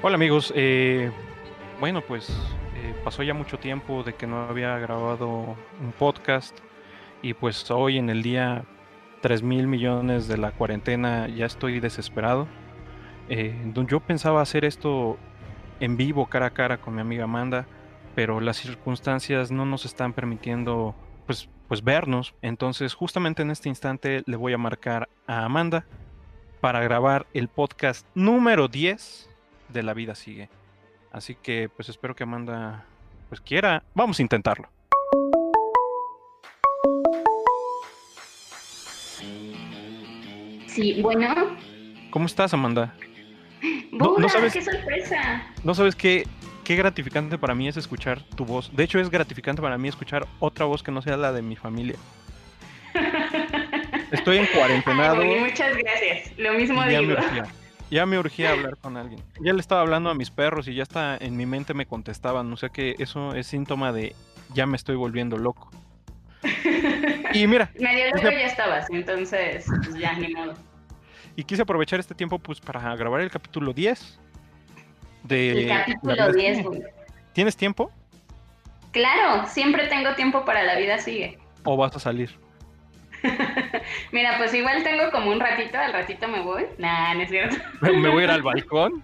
Hola amigos, eh, bueno pues eh, pasó ya mucho tiempo de que no había grabado un podcast y pues hoy en el día 3 mil millones de la cuarentena ya estoy desesperado. Eh, yo pensaba hacer esto en vivo, cara a cara con mi amiga Amanda, pero las circunstancias no nos están permitiendo pues, pues vernos. Entonces justamente en este instante le voy a marcar a Amanda para grabar el podcast número 10 de La Vida Sigue. Así que pues espero que Amanda pues quiera. Vamos a intentarlo. Sí, bueno. ¿Cómo estás, Amanda? no, sabes, qué sorpresa. No sabes qué, qué gratificante para mí es escuchar tu voz. De hecho, es gratificante para mí escuchar otra voz que no sea la de mi familia. Estoy en cuarentenado. muchas gracias. Lo mismo digo. Ya me urgía hablar con alguien. Ya le estaba hablando a mis perros y ya está en mi mente me contestaban. O sea que eso es síntoma de ya me estoy volviendo loco. Y mira. Medio loco ya estabas, entonces pues ya ni modo. Y quise aprovechar este tiempo pues para grabar el capítulo 10. De el capítulo 10, ¿Tienes tiempo? Claro, siempre tengo tiempo para la vida sigue. ¿O vas a salir? Mira, pues igual tengo como un ratito, al ratito me voy. Nah, no es cierto. ¿Me voy a ir al balcón?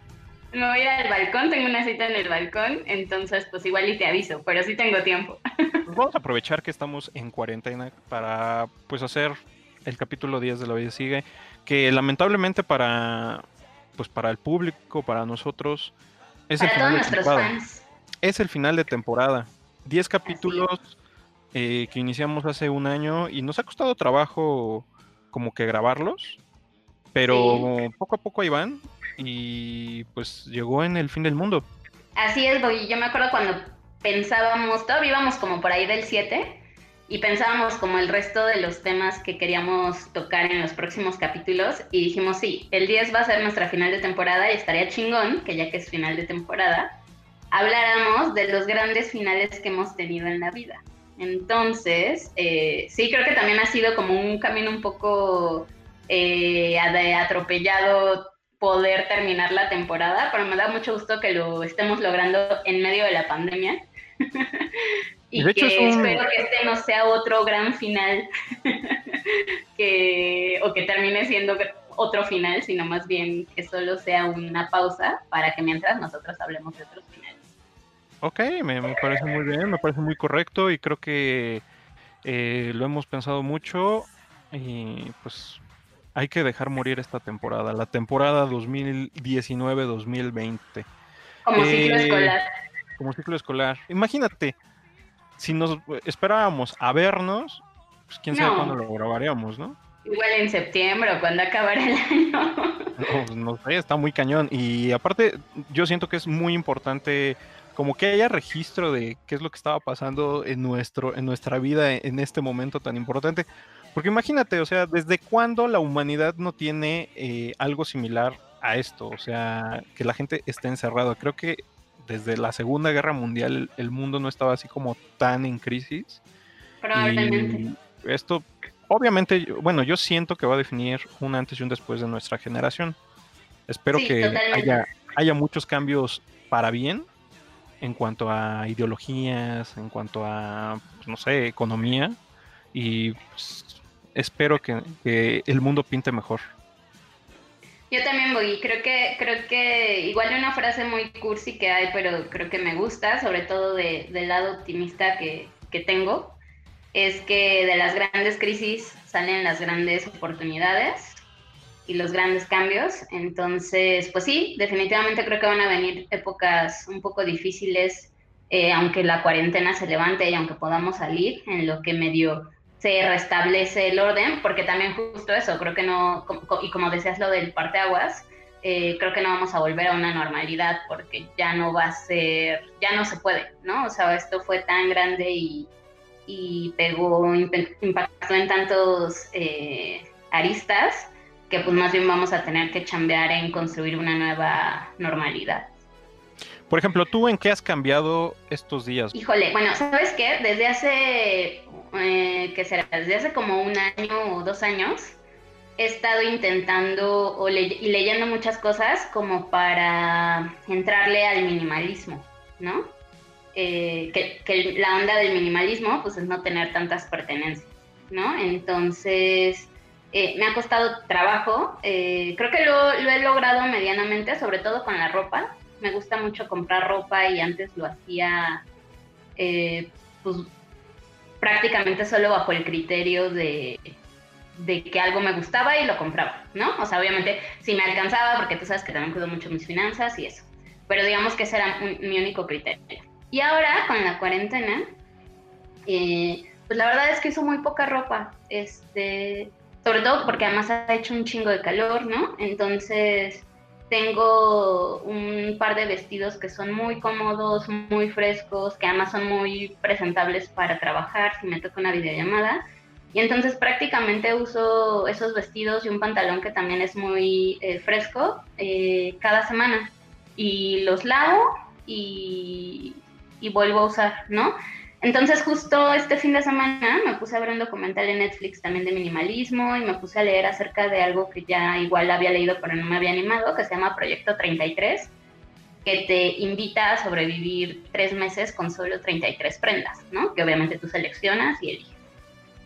Me voy a ir al balcón, tengo una cita en el balcón, entonces pues igual y te aviso, pero sí tengo tiempo. Pues vamos a aprovechar que estamos en cuarentena para pues hacer el capítulo 10 de La Vida Sigue, que lamentablemente para pues para el público, para nosotros, es el final de temporada. Es el final de temporada. 10 capítulos eh, que iniciamos hace un año y nos ha costado trabajo como que grabarlos, pero poco a poco ahí van y pues llegó en el fin del mundo. Así es, Boggy. Yo me acuerdo cuando pensábamos, todavía íbamos como por ahí del 7 y pensábamos como el resto de los temas que queríamos tocar en los próximos capítulos y dijimos, sí, el 10 va a ser nuestra final de temporada y estaría chingón, que ya que es final de temporada, habláramos de los grandes finales que hemos tenido en la vida. Entonces, eh, sí, creo que también ha sido como un camino un poco eh, atropellado poder terminar la temporada, pero me da mucho gusto que lo estemos logrando en medio de la pandemia. y que espero que este no sea otro gran final que, o que termine siendo otro final, sino más bien que solo sea una pausa para que mientras nosotros hablemos de otros finales. Ok, me, parece muy bien, me parece muy correcto y creo que eh, lo hemos pensado mucho y pues hay que dejar morir esta temporada, la temporada 2019-2020. Como ciclo eh, escolar. Como ciclo escolar. Imagínate, si nos esperábamos a vernos, pues quién sabe cuándo lo grabaríamos, ¿no? Igual en septiembre o cuando acabará el año. No, no sé, está muy cañón. Y aparte, yo siento que es muy importante como que haya registro de qué es lo que estaba pasando en, nuestro, en nuestra vida en este momento tan importante. Porque imagínate, o sea, ¿desde cuándo la humanidad no tiene eh, algo similar a esto? O sea, que la gente esté encerrada. Creo que desde la Segunda Guerra Mundial el mundo no estaba así como tan en crisis. Probablemente. esto, obviamente, bueno, yo siento que va a definir un antes y un después de nuestra generación. Espero que haya, haya muchos cambios para bien en cuanto a ideologías, en cuanto a, pues, no sé, economía. Y pues, espero que, el mundo pinte mejor. Yo también voy, creo que, creo que igual una frase muy cursi que hay, pero creo que me gusta, sobre todo del lado optimista que, que tengo, es que de las grandes crisis salen las grandes oportunidades y los grandes cambios. Entonces, pues sí, definitivamente creo que van a venir épocas un poco difíciles, eh, aunque la cuarentena se levante y aunque podamos salir, en lo que medio se restablece el orden, porque también justo eso, creo que no, y como decías lo del parteaguas, eh, creo que no vamos a volver a una normalidad porque ya no va a ser, ya no se puede, ¿no? O sea, esto fue tan grande y, y pegó, impactó en tantos eh, aristas que pues más bien vamos a tener que chambear en construir una nueva normalidad. Por ejemplo, ¿tú en qué has cambiado estos días? Híjole, bueno, ¿sabes qué? Desde hace, eh, ¿qué será? Desde hace como un año o dos años, he estado intentando o y leyendo muchas cosas como para entrarle al minimalismo, ¿no? Eh, que, la onda del minimalismo pues es no tener tantas pertenencias, ¿no? Entonces eh, me ha costado trabajo, eh, creo que lo, he logrado medianamente, sobre todo con la ropa. Me gusta mucho comprar ropa y antes lo hacía pues prácticamente solo bajo el criterio de de que algo me gustaba y lo compraba, ¿no? O sea, obviamente si me alcanzaba, porque tú sabes que también cuido mucho mis finanzas y eso. Pero digamos que ese era mi único criterio. Y ahora, con la cuarentena, eh, pues la verdad es que uso muy poca ropa. Este, sobre todo porque además ha hecho un chingo de calor, ¿no? Entonces tengo un par de vestidos que son muy cómodos, muy frescos, que además son muy presentables para trabajar si me toca una videollamada y entonces prácticamente uso esos vestidos y un pantalón que también es muy eh, fresco eh, cada semana. Y los lavo y, y, vuelvo a usar, ¿no? Entonces justo este fin de semana me puse a ver un documental en Netflix también de minimalismo y me puse a leer acerca de algo que ya igual había leído pero no me había animado, que se llama Proyecto 33, que te invita a sobrevivir tres meses con solo 33 prendas, ¿no? Que obviamente tú seleccionas y eliges.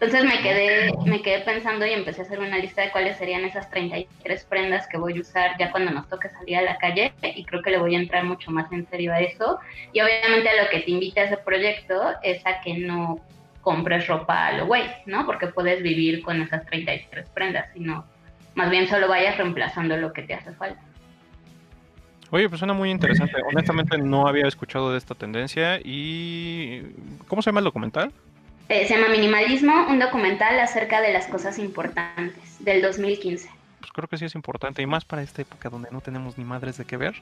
Entonces me quedé, me quedé pensando y empecé a hacer una lista de cuáles serían esas 33 prendas que voy a usar ya cuando nos toque salir a la calle y creo que le voy a entrar mucho más en serio a eso. Y obviamente a lo que te invita a ese proyecto es a que no compres ropa a lo güey, ¿no? Porque puedes vivir con esas 33 prendas, sino más bien solo vayas reemplazando lo que te hace falta. Oye, pues suena muy interesante. Honestamente no había escuchado de esta tendencia y ¿cómo se llama el documental? Eh, se llama Minimalismo, un documental acerca de las cosas importantes, del 2015. Pues creo que sí es importante, y más para esta época donde no tenemos ni madres de qué ver,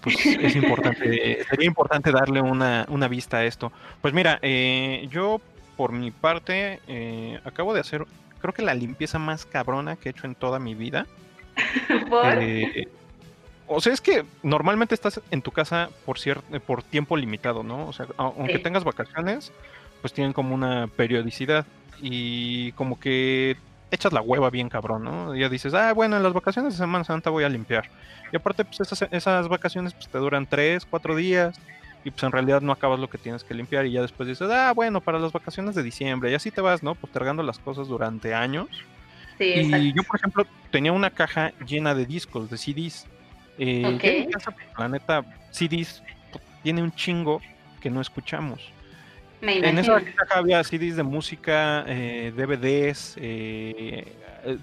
pues es importante, sería importante darle una, vista a esto. Pues mira, eh, yo por mi parte eh, acabo de hacer, creo que la limpieza más cabrona que he hecho en toda mi vida. o sea, es que normalmente estás en tu casa por, por tiempo limitado, ¿no? O sea, aunque tengas vacaciones, pues tienen como una periodicidad y como que echas la hueva bien cabrón, ¿no? Ya dices, ah, bueno, en las vacaciones de Semana Santa voy a limpiar. Y aparte, pues esas, esas vacaciones pues te duran tres, cuatro días y pues en realidad no acabas lo que tienes que limpiar y ya después dices, ah, bueno, para las vacaciones de diciembre y así te vas, ¿no? Postergando las cosas durante años. Sí, y yo, por ejemplo, tenía una caja llena de discos, de CDs. Eh, casa, la neta, CDs tiene un chingo que no escuchamos en esa caja había CDs de música, eh, DVDs, eh, eh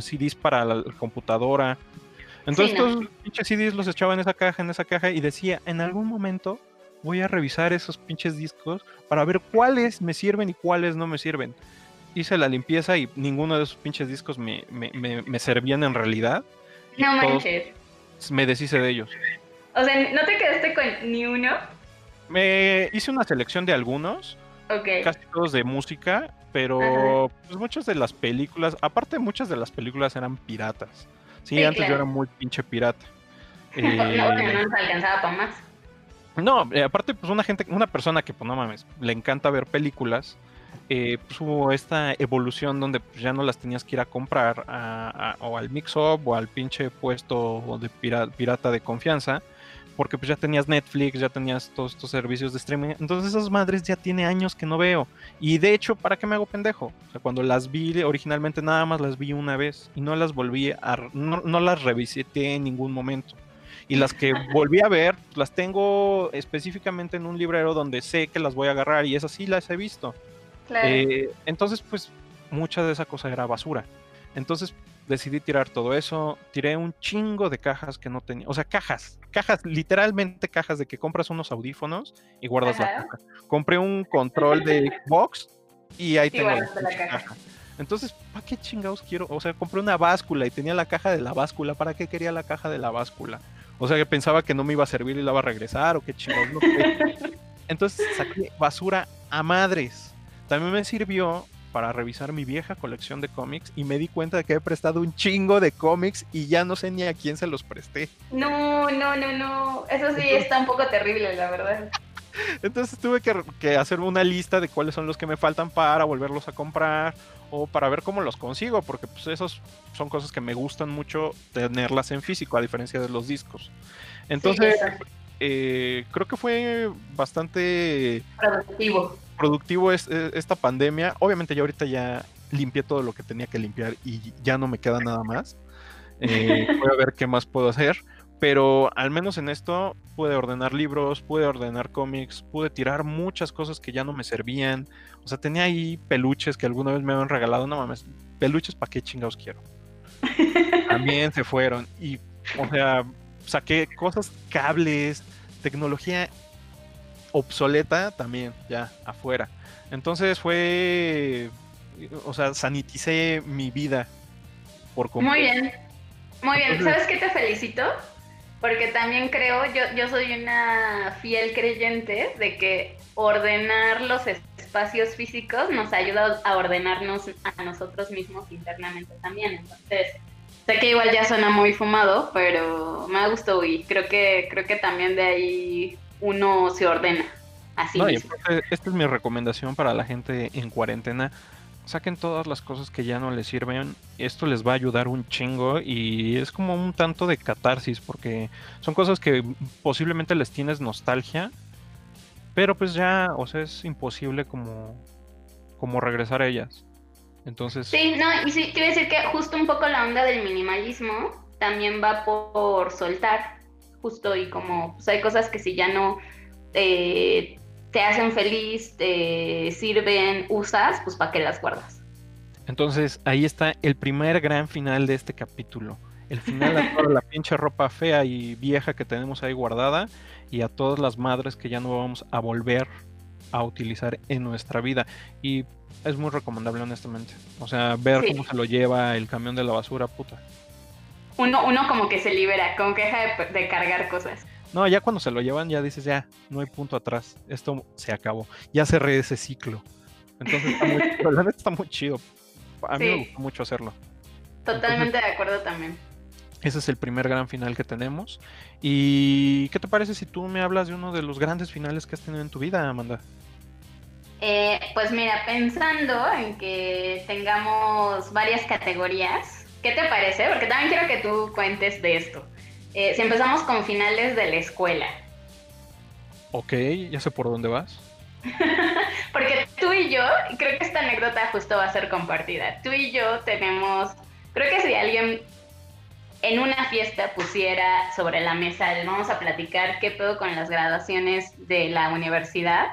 CDs para la computadora. Entonces, estos pinches CDs los echaba en esa caja, en esa caja, y decía: En algún momento voy a revisar esos pinches discos para ver cuáles me sirven y cuáles no me sirven. Hice la limpieza y ninguno de esos pinches discos me, servían en realidad. No manches. Me deshice de ellos. O sea, ¿no te quedaste con ni uno? Me hice una selección de algunos, casi todos de música, pero pues muchas de las películas, aparte muchas de las películas eran piratas. Sí, antes yo era muy pinche pirata. no, no eh, alcanzaba para más. No, eh, aparte, pues una gente, una persona que, pues no mames, le encanta ver películas, eh, pues hubo esta evolución donde pues, ya no las tenías que ir a comprar o al mix-up o al pinche puesto de pirata de confianza, porque pues ya tenías Netflix, ya tenías todos estos servicios de streaming. Entonces esas madres ya tiene años que no veo. Y de hecho, ¿para qué me hago pendejo? O sea, cuando las vi originalmente nada más las vi una vez y no las volví a... no, las revisité en ningún momento. Y las que volví a ver, las tengo específicamente en un librero donde sé que las voy a agarrar y esas sí las he visto. Eh, entonces, pues, mucha de esa cosa era basura. Entonces, decidí tirar todo eso, tiré un chingo de cajas que no tenía, o sea, cajas, cajas, literalmente cajas de que compras unos audífonos y guardas la caja. Compré un control de Xbox y ahí tengo la, caja. Entonces, ¿para qué chingados quiero? O sea, compré una báscula y tenía la caja de la báscula. ¿Para qué quería la caja de la báscula? O sea, que pensaba que no me iba a servir y la iba a regresar o qué chingados. No Entonces saqué basura a madres. También me sirvió para revisar mi vieja colección de cómics y me di cuenta de que he prestado un chingo de cómics y ya no sé ni a quién se los presté. No, no, no, no. Eso sí está un poco terrible, la verdad. Entonces tuve que, que, hacer una lista de cuáles son los que me faltan para volverlos a comprar o para ver cómo los consigo, porque pues esos son cosas que me gustan mucho tenerlas en físico, a diferencia de los discos. Entonces, eh, creo que fue bastante productivo, productivo es, esta pandemia. Obviamente ya ahorita ya limpié todo lo que tenía que limpiar y ya no me queda nada más. Eh, voy a ver qué más puedo hacer. Pero al menos en esto pude ordenar libros, pude ordenar cómics, pude tirar muchas cosas que ya no me servían. O sea, tenía ahí peluches que alguna vez me habían regalado. No mames, peluches para qué chingados quiero. También se fueron. Y, o sea, saqué cosas, cables, tecnología obsoleta también, ya afuera. Entonces fue, o sea, saniticé mi vida por completo. Muy bien, muy bien. ¿Sabes qué te felicito? Porque también creo, yo, yo soy una fiel creyente de que ordenar los espacios físicos nos ayuda a ordenarnos a nosotros mismos internamente también. Entonces, sé que igual ya suena muy fumado, pero me gustado y creo que, creo que también de ahí uno se ordena. Así esta es mi recomendación para la gente en cuarentena saquen todas las cosas que ya no les sirven. Esto les va a ayudar un chingo y es como un tanto de catarsis porque son cosas que posiblemente les tienes nostalgia, pero pues ya, o sea, es imposible como, como regresar a ellas. Entonces... Sí, no, y sí, quiero decir que justo un poco la onda del minimalismo también va por soltar, justo y como pues hay cosas que si ya no... Eh, te hacen feliz, te sirven, usas, pues para qué las guardas. Entonces ahí está el primer gran final de este capítulo. El final a toda la pinche ropa fea y vieja que tenemos ahí guardada y a todas las madres que ya no vamos a volver a utilizar en nuestra vida. Y es muy recomendable, honestamente. O sea, ver cómo se lo lleva el camión de la basura, puta. Uno, uno como que se libera, como que deja de cargar cosas. No, ya cuando se lo llevan ya dices, ya, no hay punto atrás, esto se acabó, ya cerré ese ciclo. Entonces, está muy, la neta está muy chido. A mí me gusta mucho hacerlo. Totalmente de acuerdo también. Ese es el primer gran final que tenemos. ¿Y qué te parece si tú me hablas de uno de los grandes finales que has tenido en tu vida, Amanda? Eh, pues mira, pensando en que tengamos varias categorías, ¿qué te parece? Porque también quiero que tú cuentes de esto. Eh, si empezamos con finales de la escuela. Ok, ya sé por dónde vas. Porque tú y yo, creo que esta anécdota justo va a ser compartida. Tú y yo tenemos, creo que si alguien en una fiesta pusiera sobre la mesa, vamos a platicar qué pedo con las graduaciones de la universidad,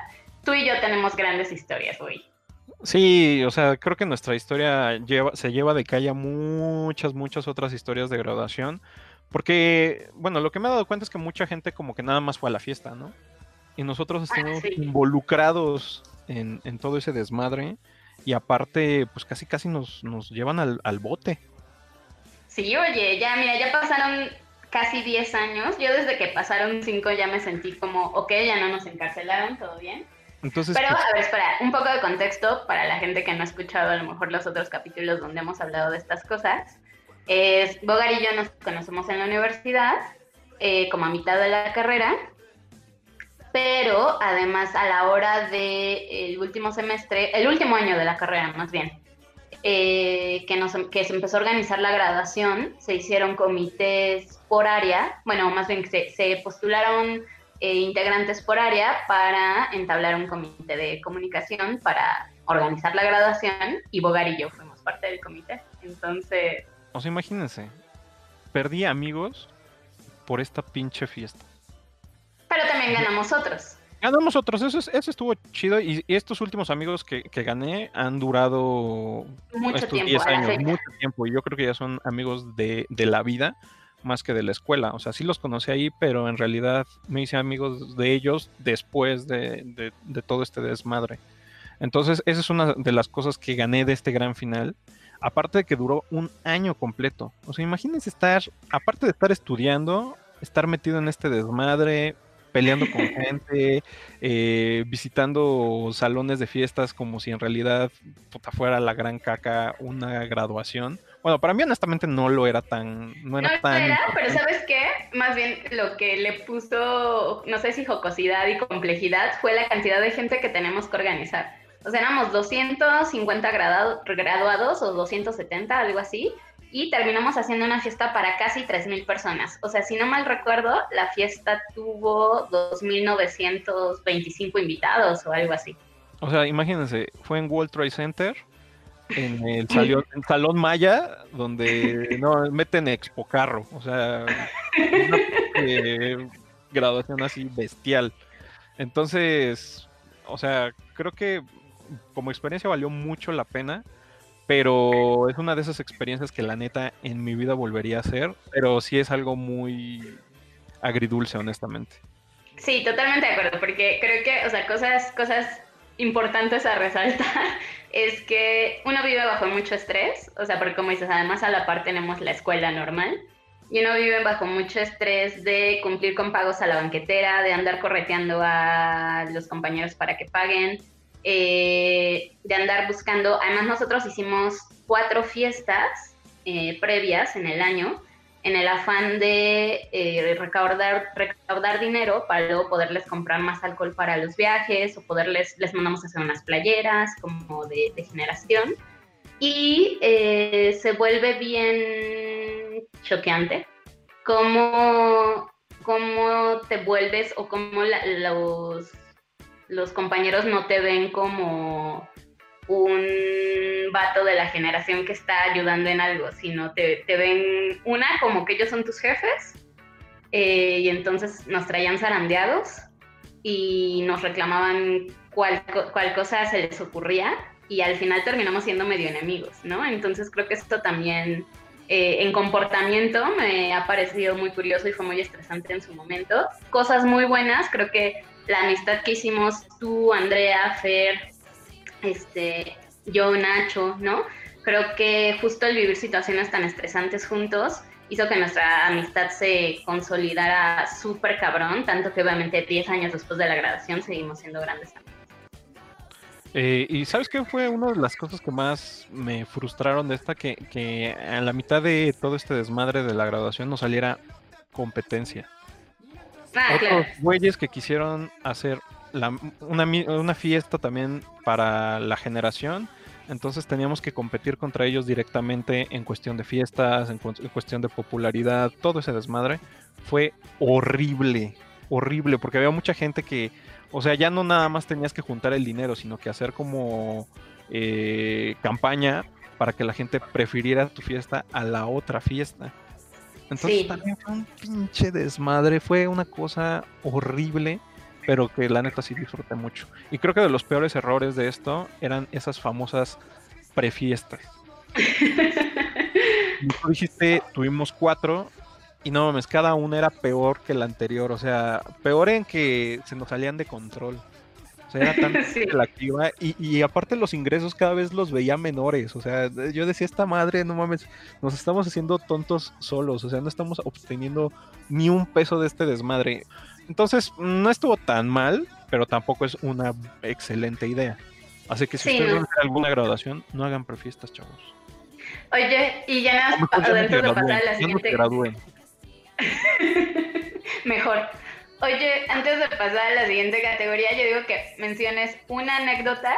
tú y yo tenemos grandes historias hoy. Sí, o sea, creo que nuestra historia lleva, se lleva de calle muchas, muchas otras historias de graduación. Porque, bueno, lo que me he dado cuenta es que mucha gente como que nada más fue a la fiesta, ¿no? Y nosotros ah, estamos involucrados en, todo ese desmadre y aparte, pues casi casi nos, nos llevan al, al, bote. Sí, oye, ya, mira, ya pasaron casi 10 años. Yo desde que pasaron 5 ya me sentí como, ok, ya no nos encarcelaron, todo bien. Entonces, Pero, pues a ver, espera, un poco de contexto para la gente que no ha escuchado a lo mejor los otros capítulos donde hemos hablado de estas cosas. Es, Bogar y yo nos conocemos en la universidad, eh, como a mitad de la carrera, pero además a la hora del último semestre, el último año de la carrera más bien, eh, que, nos, que se empezó a organizar la graduación, se hicieron comités por área, bueno, más bien se, se postularon eh, integrantes por área para entablar un comité de comunicación para organizar la graduación y Bogar y yo fuimos parte del comité. Entonces, o sea, imagínense, perdí amigos por esta pinche fiesta. Pero también ganamos otros. Ganamos otros, eso, eso estuvo chido. Y, estos últimos amigos que, gané han durado mucho estos tiempo, 10 años, mucho tiempo. Y yo creo que ya son amigos de, la vida más que de la escuela. O sea, sí los conocí ahí, pero en realidad me hice amigos de ellos después de, de todo este desmadre. Entonces, esa es una de las cosas que gané de este gran final aparte de que duró un año completo. O sea, imagínense estar, aparte de estar estudiando, estar metido en este desmadre, peleando con gente, eh, visitando salones de fiestas como si en realidad puta, fuera la gran caca una graduación. Bueno, para mí honestamente no lo era tan... No era, no era pero ¿sabes qué? Más bien lo que le puso, no sé si jocosidad y complejidad, fue la cantidad de gente que tenemos que organizar. O sea, éramos 250 graduados o 270, algo así y terminamos haciendo una fiesta para casi 3.000 personas. O sea, si no mal recuerdo, la fiesta tuvo 2.925 invitados o algo así. O sea, imagínense, fue en World Trade Center, en el salón, salón Maya, donde no meten Expo Carro. O sea, una graduación así bestial. Entonces, o sea, creo que como experiencia valió mucho la pena pero es una de esas experiencias que la neta en mi vida volvería a hacer, pero sí es algo muy agridulce, honestamente. Sí, totalmente de acuerdo, porque creo que, o sea, cosas, cosas importantes a resaltar es que uno vive bajo mucho estrés, o sea, porque como dices, además a la par tenemos la escuela normal, y uno vive bajo mucho estrés de cumplir con pagos a la banquetera, de andar correteando a los compañeros para que paguen, eh, de andar buscando, además nosotros hicimos cuatro fiestas eh, previas en el año, en el afán de eh, recaudar, recaudar dinero para luego poderles comprar más alcohol para los viajes o poderles, les mandamos hacer unas playeras como de, generación. Y se vuelve bien choqueante cómo, cómo te vuelves o cómo los los compañeros no te ven como un vato de la generación que está ayudando en algo, sino te, ven una como que ellos son tus jefes eh, y entonces nos traían zarandeados y nos reclamaban cuál, cuál cosa se les ocurría y al final terminamos siendo medio enemigos, ¿no? Entonces creo que esto también eh, en comportamiento me ha parecido muy curioso y fue muy estresante en su momento. Cosas muy buenas, creo que la amistad que hicimos tú, Andrea, Fer, este, yo, Nacho, ¿no? Creo que justo el vivir situaciones tan estresantes juntos hizo que nuestra amistad se consolidara súper cabrón, tanto que obviamente 10 años después de la graduación seguimos siendo grandes amigos. Eh, y sabes qué fue una de las cosas que más me frustraron de esta, que, que a la mitad de todo este desmadre de la graduación nos saliera competencia. Ah, otros güeyes que quisieron hacer una, fiesta también para la generación. Entonces teníamos que competir contra ellos directamente en cuestión de fiestas, en, cuestión de popularidad, todo ese desmadre. Fue horrible, horrible, porque había mucha gente que, o sea, ya no nada más tenías que juntar el dinero, sino que hacer como eh, campaña para que la gente prefiriera tu fiesta a la otra fiesta. Entonces también fue un pinche desmadre, fue una cosa horrible, pero que la neta sí disfruté mucho. Y creo que de los peores errores de esto eran esas famosas prefiestas. tú dijiste, tuvimos cuatro, y no mames, cada una era peor que la anterior, o sea, peor en que se nos salían de control. O sea, era tan activa y, y, aparte los ingresos cada vez los veía menores. O sea, yo decía, esta madre, no mames, nos estamos haciendo tontos solos. O sea, no estamos obteniendo ni un peso de este desmadre. Entonces, no estuvo tan mal, pero tampoco es una excelente idea. Así que si ustedes van a hacer alguna graduación, no hagan prefiestas, chavos. Oye, y ya nada, dentro de pasar a la siguiente. Mejor. Oye, antes de pasar a la siguiente categoría, yo digo que menciones una anécdota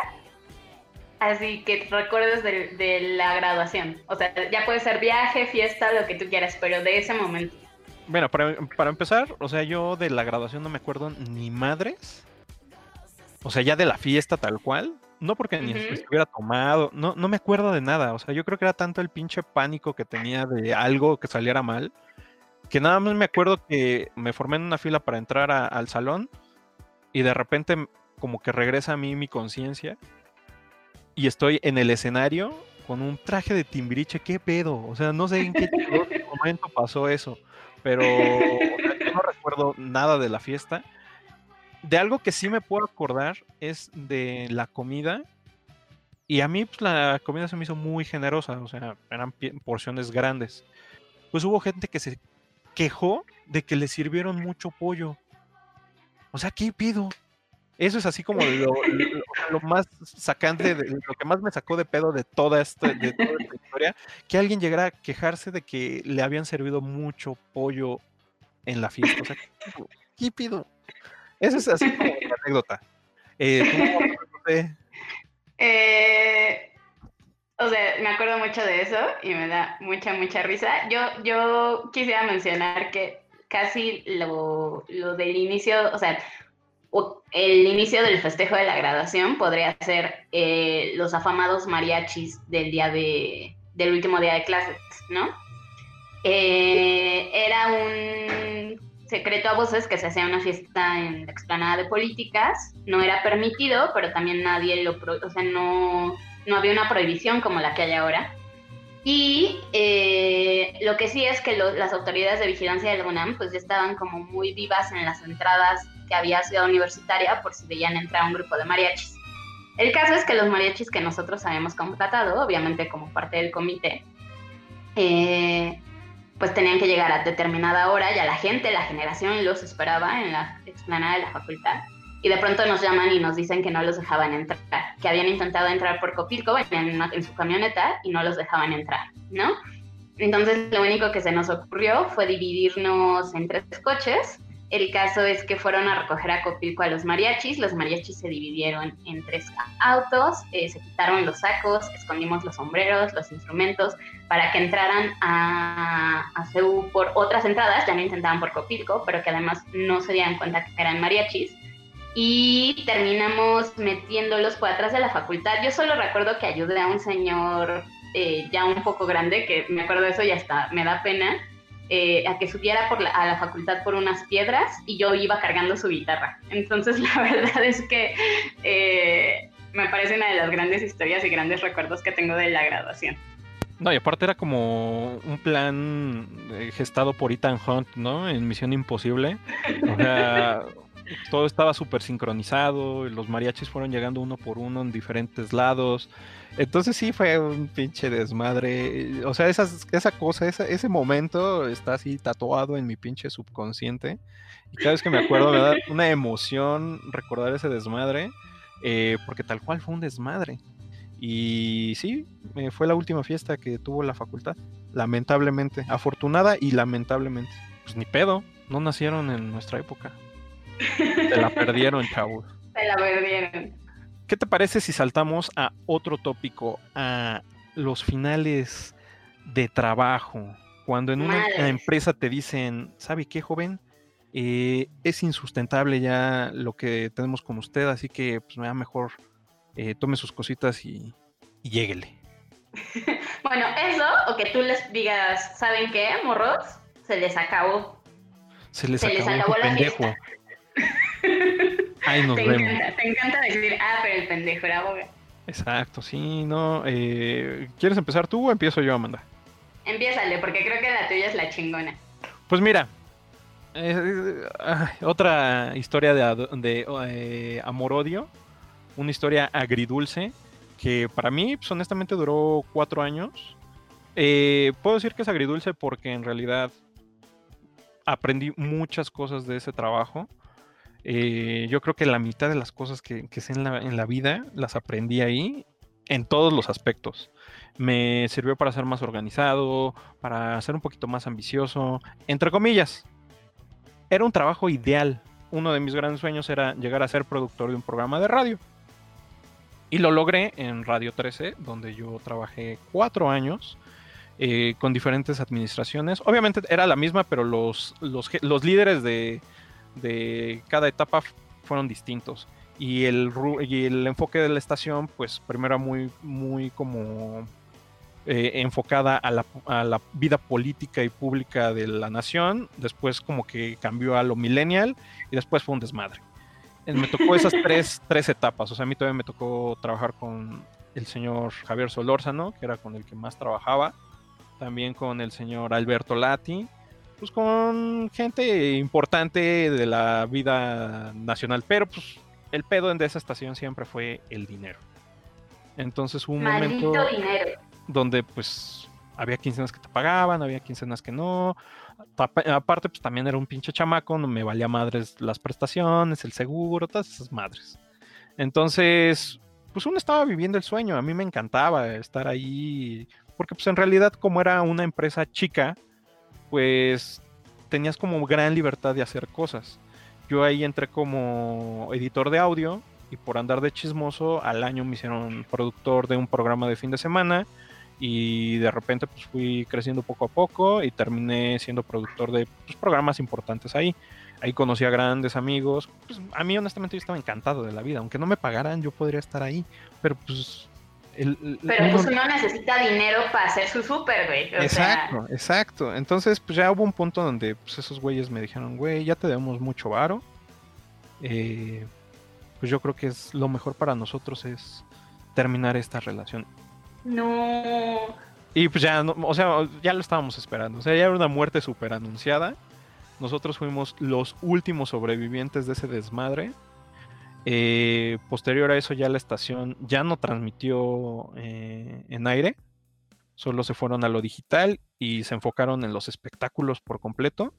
así que recuerdes de, la graduación. O sea, ya puede ser viaje, fiesta, lo que tú quieras, pero de ese momento. Bueno, para, empezar, o sea, yo de la graduación no me acuerdo ni madres. O sea, ya de la fiesta tal cual. No porque ni estuviera tomado, no, no me acuerdo de nada. O sea, yo creo que era tanto el pinche pánico que tenía de algo que saliera mal que nada más me acuerdo que me formé en una fila para entrar al salón y de repente como que regresa a mí mi conciencia y estoy en el escenario con un traje de timbiriche, qué pedo, o sea, no sé en qué momento pasó eso, pero yo no recuerdo nada de la fiesta. De algo que sí me puedo acordar es de la comida. Y a mí pues, la comida se me hizo muy generosa, o sea, eran porciones grandes. Pues hubo gente que se quejó de que le sirvieron mucho pollo. O sea, ¿qué pido? Eso es así como lo, más sacante, de, lo que más me sacó de pedo de toda, esta, de toda esta historia, que alguien llegara a quejarse de que le habían servido mucho pollo en la fiesta. O sea, ¿qué pido? Eso es así como una anécdota. Eh, eh, o sea, me acuerdo mucho de eso y me da mucha, mucha risa. Yo, yo quisiera mencionar que casi lo, lo del inicio, o sea, el inicio del festejo de la graduación podría ser eh, los afamados mariachis del día de, del último día de clases, ¿no? Eh, era un secreto a voces que se hacía una fiesta en la explanada de políticas, no era permitido, pero también nadie lo, o sea, no, no había una prohibición como la que hay ahora. Y eh, lo que sí es que las autoridades de vigilancia del UNAM pues ya estaban como muy vivas en las entradas que había Ciudad Universitaria por si veían entrar un grupo de mariachis. El caso es que los mariachis que nosotros habíamos contratado, obviamente como parte del comité, eh, pues tenían que llegar a determinada hora, ya la gente, la generación los esperaba en la explanada de la facultad. Y de pronto nos llaman y nos dicen que no los dejaban entrar, que habían intentado entrar por Copilco en, en su camioneta y no los dejaban entrar, ¿no? Entonces lo único que se nos ocurrió fue dividirnos en tres coches el caso es que fueron a recoger a Copilco a los mariachis. Los mariachis se dividieron en tres autos, eh, se quitaron los sacos, escondimos los sombreros, los instrumentos, para que entraran a, a por otras entradas. Ya no intentaban por Copilco, pero que además no se dieran cuenta que eran mariachis. Y terminamos metiéndolos por atrás de la facultad. Yo solo recuerdo que ayudé a un señor eh, ya un poco grande, que me acuerdo de eso y hasta me da pena eh, a que subiera por a la facultad por unas piedras y yo iba cargando su guitarra. Entonces la verdad es que eh, me parece una de las grandes historias y grandes recuerdos que tengo de la graduación. No, y aparte era como un plan eh, gestado por Ethan Hunt, ¿no? En Misión Imposible. O sea, todo estaba súper sincronizado, los mariachis fueron llegando uno por uno en diferentes lados. Entonces sí fue un pinche desmadre. O sea, esa cosa, ese momento está así tatuado en mi pinche subconsciente. Y cada vez que me acuerdo me da una emoción recordar ese desmadre. Eh, porque tal cual fue un desmadre. Y sí, eh, fue la última fiesta que tuvo la facultad. Lamentablemente. Afortunada y lamentablemente. Pues ni pedo. No nacieron en nuestra época. Se la perdieron, chavos. Se la perdieron. ¿Qué te parece si saltamos a otro tópico, a los finales de trabajo? Cuando en una empresa te dicen, ¿sabe qué, joven? Eh, es insustentable ya lo que tenemos con usted, así que pues me da mejor eh, tome sus cositas y, y lléguele. bueno, eso, o que tú les digas, ¿saben qué, morros? Se les acabó. Se les acabó, la pendejo. Ahí nos te vemos. Encanta, te encanta decir, ah, pero el pendejo era boga. Exacto, sí, no. Eh, ¿Quieres empezar tú o empiezo yo, Amanda? Empiézale, porque creo que la tuya es la chingona. Pues mira, eh, otra historia de, de eh, amor-odio, una historia agridulce, que para mí, pues, honestamente, duró cuatro años. puedo decir que es agridulce porque en realidad aprendí muchas cosas de ese trabajo. Eh, yo creo que la mitad de las cosas que, sé en la, vida las aprendí ahí en todos los aspectos. Me sirvió para ser más organizado, para ser un poquito más ambicioso, entre comillas. Era un trabajo ideal. Uno de mis grandes sueños era llegar a ser productor de un programa de radio. Y lo logré en Radio 13, donde yo trabajé cuatro años eh, con diferentes administraciones. Obviamente era la misma, pero los, los líderes de, de cada etapa fueron distintos. Y el, y el enfoque de la estación, pues primero muy, muy como eh, enfocada a la, a la, vida política y pública de la nación, después como que cambió a lo millennial y después fue un desmadre. Me tocó esas tres, tres etapas, o sea, a mí todavía me tocó trabajar con el señor Javier Solórzano, que era con el que más trabajaba, también con el señor Alberto Lati, pues con gente importante de la vida nacional, pero pues el pedo de esa estación siempre fue el dinero. Entonces hubo un momento donde pues había quincenas que te pagaban, había quincenas que no. Aparte, pues también era un pinche chamaco, no me valía madres las prestaciones, el seguro, todas esas madres. Entonces, pues uno estaba viviendo el sueño, a mí me encantaba estar ahí, porque pues en realidad como era una empresa chica, pues tenías como gran libertad de hacer cosas. Yo ahí entré como editor de audio y por andar de chismoso al año me hicieron productor de un programa de fin de semana y de repente pues fui creciendo poco a poco y terminé siendo productor de pues, programas importantes ahí. Ahí conocí a grandes amigos. Pues a mí honestamente yo estaba encantado de la vida. Aunque no me pagaran, yo podría estar ahí. Pero pues... El, pero pues uno necesita dinero para hacer su súper, güey. exacto, exacto. Entonces pues ya hubo un punto donde pues, esos güeyes me dijeron, güey, ya te debemos mucho varo. Eh, pues yo creo que es lo mejor para nosotros es terminar esta relación. No. Y pues ya, o sea, ya lo estábamos esperando. O sea, ya era una muerte súper anunciada. Nosotros fuimos los últimos sobrevivientes de ese desmadre. Eh, posterior a eso ya la estación ya no transmitió eh, en aire. Solo se fueron a lo digital y se enfocaron en los espectáculos por completo.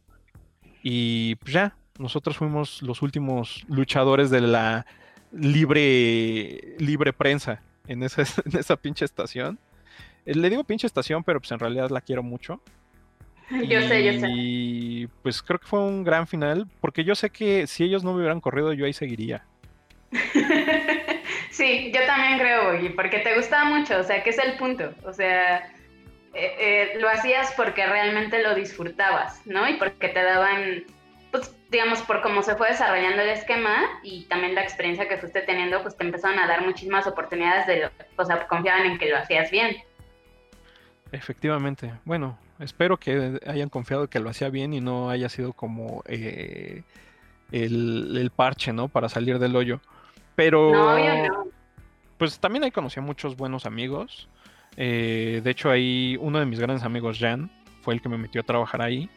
Y pues ya, nosotros fuimos los últimos luchadores de la libre, libre prensa en esa, en esa pinche estación. Eh, le digo pinche estación, pero pues en realidad la quiero mucho. Yo sé, yo sé. Y pues creo que fue un gran final, porque yo sé que si ellos no me hubieran corrido, yo ahí seguiría. sí, yo también creo, y porque te gustaba mucho, o sea, que es el punto. O sea, eh, eh, lo hacías porque realmente lo disfrutabas, ¿no? Y porque te daban, pues, digamos, por cómo se fue desarrollando el esquema y también la experiencia que fuiste teniendo, pues te empezaron a dar muchísimas oportunidades de, lo, o sea, confiaban en que lo hacías bien. Efectivamente. Bueno, espero que hayan confiado que lo hacía bien y no haya sido como eh, el, parche, ¿no? Para salir del hoyo. Pero... No, Pues también ahí conocí a muchos buenos amigos. Eh, de hecho, ahí uno de mis grandes amigos, Jan, fue el que me metió a trabajar ahí.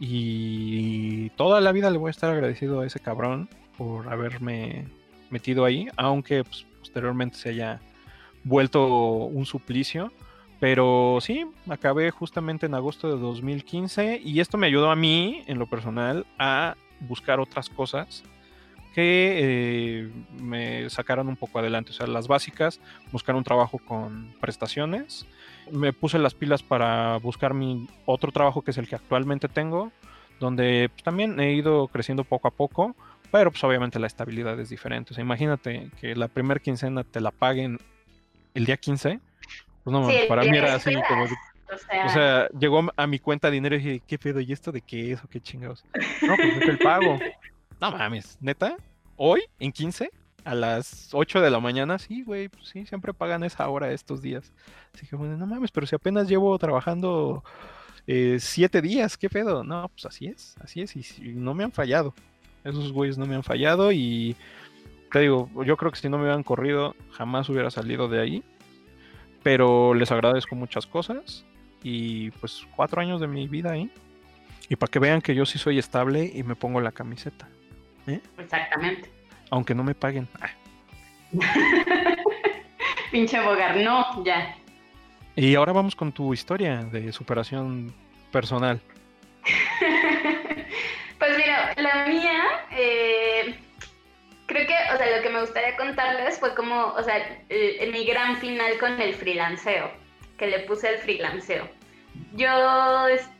Y toda la vida le voy a estar agradecido a ese cabrón por haberme metido ahí, aunque pues, posteriormente se haya vuelto un suplicio. Pero sí, acabé justamente en agosto de 2015 y esto me ayudó a mí, en lo personal, a buscar otras cosas que eh, me sacaron un poco adelante. O sea, las básicas, buscar un trabajo con prestaciones. Me puse las pilas para buscar mi otro trabajo que es el que actualmente tengo, donde pues, también he ido creciendo poco a poco, pero pues obviamente la estabilidad es diferente. O sea, imagínate que la primera quincena te la paguen el día 15 pues no, para mí era así como... O sea, llegó a mi cuenta dinero y dije, ¿qué pedo? ¿Y esto de qué es o qué chingados? No, pues es el pago. No mames, neta, hoy en 15 a las 8 de la mañana, sí, güey, pues sí, siempre pagan esa hora estos días. Así que, bueno, no mames, pero si apenas llevo trabajando eh, siete días, ¿qué pedo? No, pues así es, así es, y, no me han fallado. Esos güeyes no me han fallado y te digo, yo creo que si no me hubieran corrido, jamás hubiera salido de ahí. Pero les agradezco muchas cosas y pues cuatro años de mi vida ahí. Y para que vean que yo sí soy estable y me pongo la camiseta. ¿Eh? Exactamente. Aunque no me paguen. Ah. Pinche bogar, no, ya. Y ahora vamos con tu historia de superación personal. pues mira, la mía, eh, creo que, o sea, lo que me gustaría contarles fue como, o sea, el, mi gran final con el freelanceo, que le puse el freelanceo. Yo,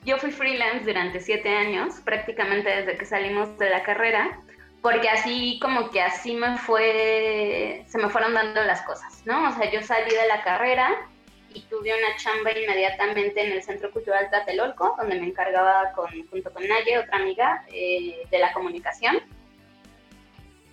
yo fui freelance durante siete años, prácticamente desde que salimos de la carrera, porque así como que así me fue, se me fueron dando las cosas, ¿no? O sea, yo salí de la carrera y tuve una chamba inmediatamente en el Centro Cultural Tlatelolco, donde me encargaba con, junto con Naye, otra amiga, eh, de la comunicación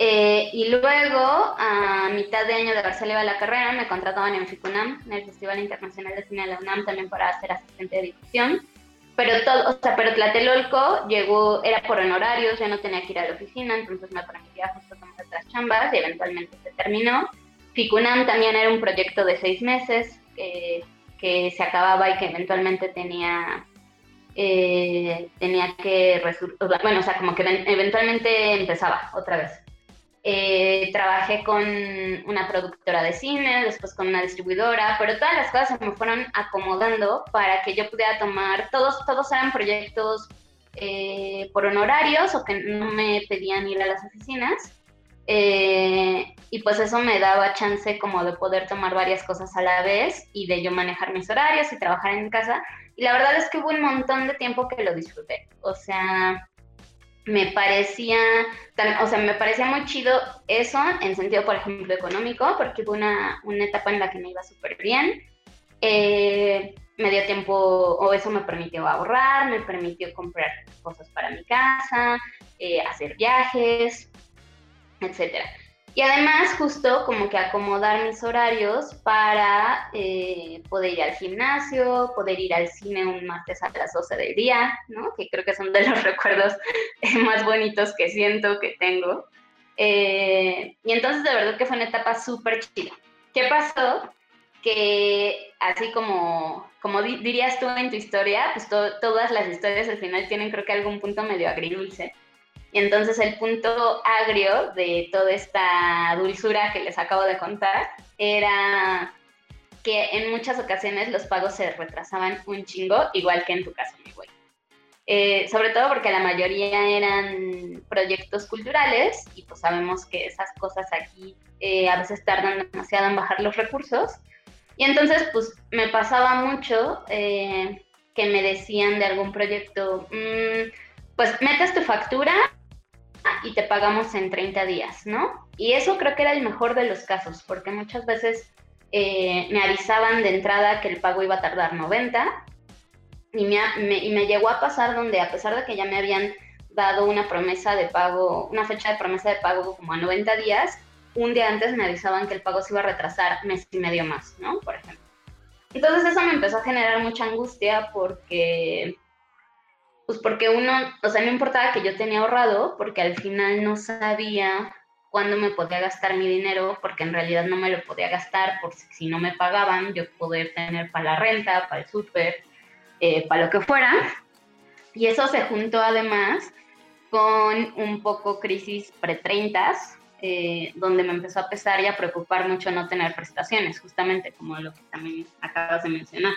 eh, y luego, a mitad de año de haber salido de la carrera, me contrataban en FICUNAM, en el Festival Internacional de Cine de la UNAM, también para ser asistente de difusión. Pero todo, o sea, pero Tlatelolco llegó, era por honorarios, ya no tenía que ir a la oficina, entonces me permitía justo tomar otras chambas y eventualmente se terminó. FICUNAM también era un proyecto de seis meses que, que se acababa y que eventualmente tenía eh, tenía que bueno, o sea, como que eventualmente empezaba otra vez. Eh, trabajé con una productora de cine, después con una distribuidora, pero todas las cosas se me fueron acomodando para que yo pudiera tomar, todos, todos eran proyectos eh, por honorarios o que no me pedían ir a las oficinas. Eh, y pues eso me daba chance como de poder tomar varias cosas a la vez y de yo manejar mis horarios y trabajar en casa. Y la verdad es que hubo un montón de tiempo que lo disfruté. O sea, me parecía, o sea, me parecía muy chido eso en sentido, por ejemplo, económico, porque hubo una, una etapa en la que me iba súper bien. Eh, me dio tiempo, o eso me permitió ahorrar, me permitió comprar cosas para mi casa, eh, hacer viajes, etcétera. Y además justo como que acomodar mis horarios para eh, poder ir al gimnasio, poder ir al cine un martes a las 12 del día, ¿no? Que creo que son de los recuerdos más bonitos que siento que tengo. Eh, y entonces de verdad que fue una etapa súper chida. ¿Qué pasó? Que así como, como dirías tú en tu historia, pues todas las historias al final tienen creo que algún punto medio agridulce. Y entonces el punto agrio de toda esta dulzura que les acabo de contar era que en muchas ocasiones los pagos se retrasaban un chingo, igual que en tu caso, mi güey. Eh, sobre todo porque la mayoría eran proyectos culturales y pues sabemos que esas cosas aquí eh, a veces tardan demasiado en bajar los recursos. Y entonces pues me pasaba mucho eh, que me decían de algún proyecto, mm, pues metes tu factura y te pagamos en 30 días, ¿no? Y eso creo que era el mejor de los casos, porque muchas veces eh, me avisaban de entrada que el pago iba a tardar 90 y me, y me llegó a pasar donde a pesar de que ya me habían dado una promesa de pago, una fecha de promesa de pago como a 90 días, un día antes me avisaban que el pago se iba a retrasar mes y medio más, ¿no? Por ejemplo. Entonces eso me empezó a generar mucha angustia porque pues porque uno, o sea, no importaba que yo tenía ahorrado, porque al final no sabía cuándo me podía gastar mi dinero, porque en realidad no me lo podía gastar, por si no me pagaban, yo poder tener para la renta, para el súper, eh, para lo que fuera. Y eso se juntó además con un poco crisis pre-30, eh, donde me empezó a pesar y a preocupar mucho no tener prestaciones, justamente como lo que también acabas de mencionar.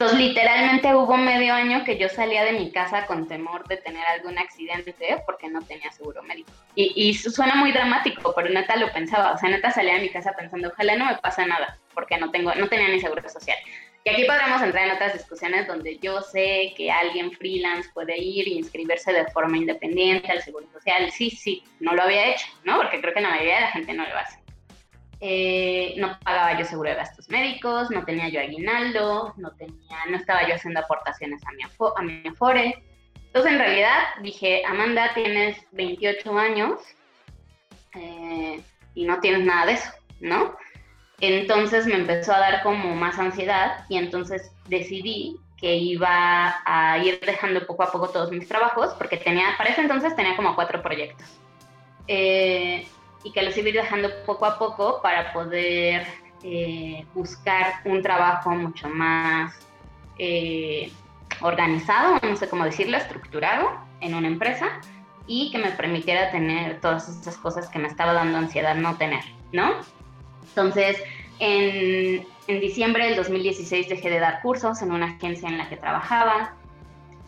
Entonces, literalmente hubo medio año que yo salía de mi casa con temor de tener algún accidente porque no tenía seguro médico. Y, y suena muy dramático, pero neta lo pensaba. O sea, neta salía de mi casa pensando, ojalá no me pasa nada, porque no, tengo, no tenía ni seguro social. Y aquí podremos entrar en otras discusiones donde yo sé que alguien freelance puede ir e inscribirse de forma independiente al seguro social. Sí, sí, no lo había hecho, ¿no? Porque creo que la mayoría de la gente no lo hace. Eh, no pagaba yo seguro de gastos médicos, no tenía yo aguinaldo, no, tenía, no estaba yo haciendo aportaciones a mi, a mi Afore. Entonces, en realidad, dije, Amanda, tienes 28 años eh, y no tienes nada de eso, ¿no? Entonces me empezó a dar como más ansiedad y entonces decidí que iba a ir dejando poco a poco todos mis trabajos porque tenía, para ese entonces tenía como cuatro proyectos. Eh, y que los iba a ir dejando poco a poco para poder eh, buscar un trabajo mucho más eh, organizado, no sé cómo decirlo, estructurado en una empresa y que me permitiera tener todas esas cosas que me estaba dando ansiedad no tener, ¿no? Entonces, en, en diciembre del 2016 dejé de dar cursos en una agencia en la que trabajaba.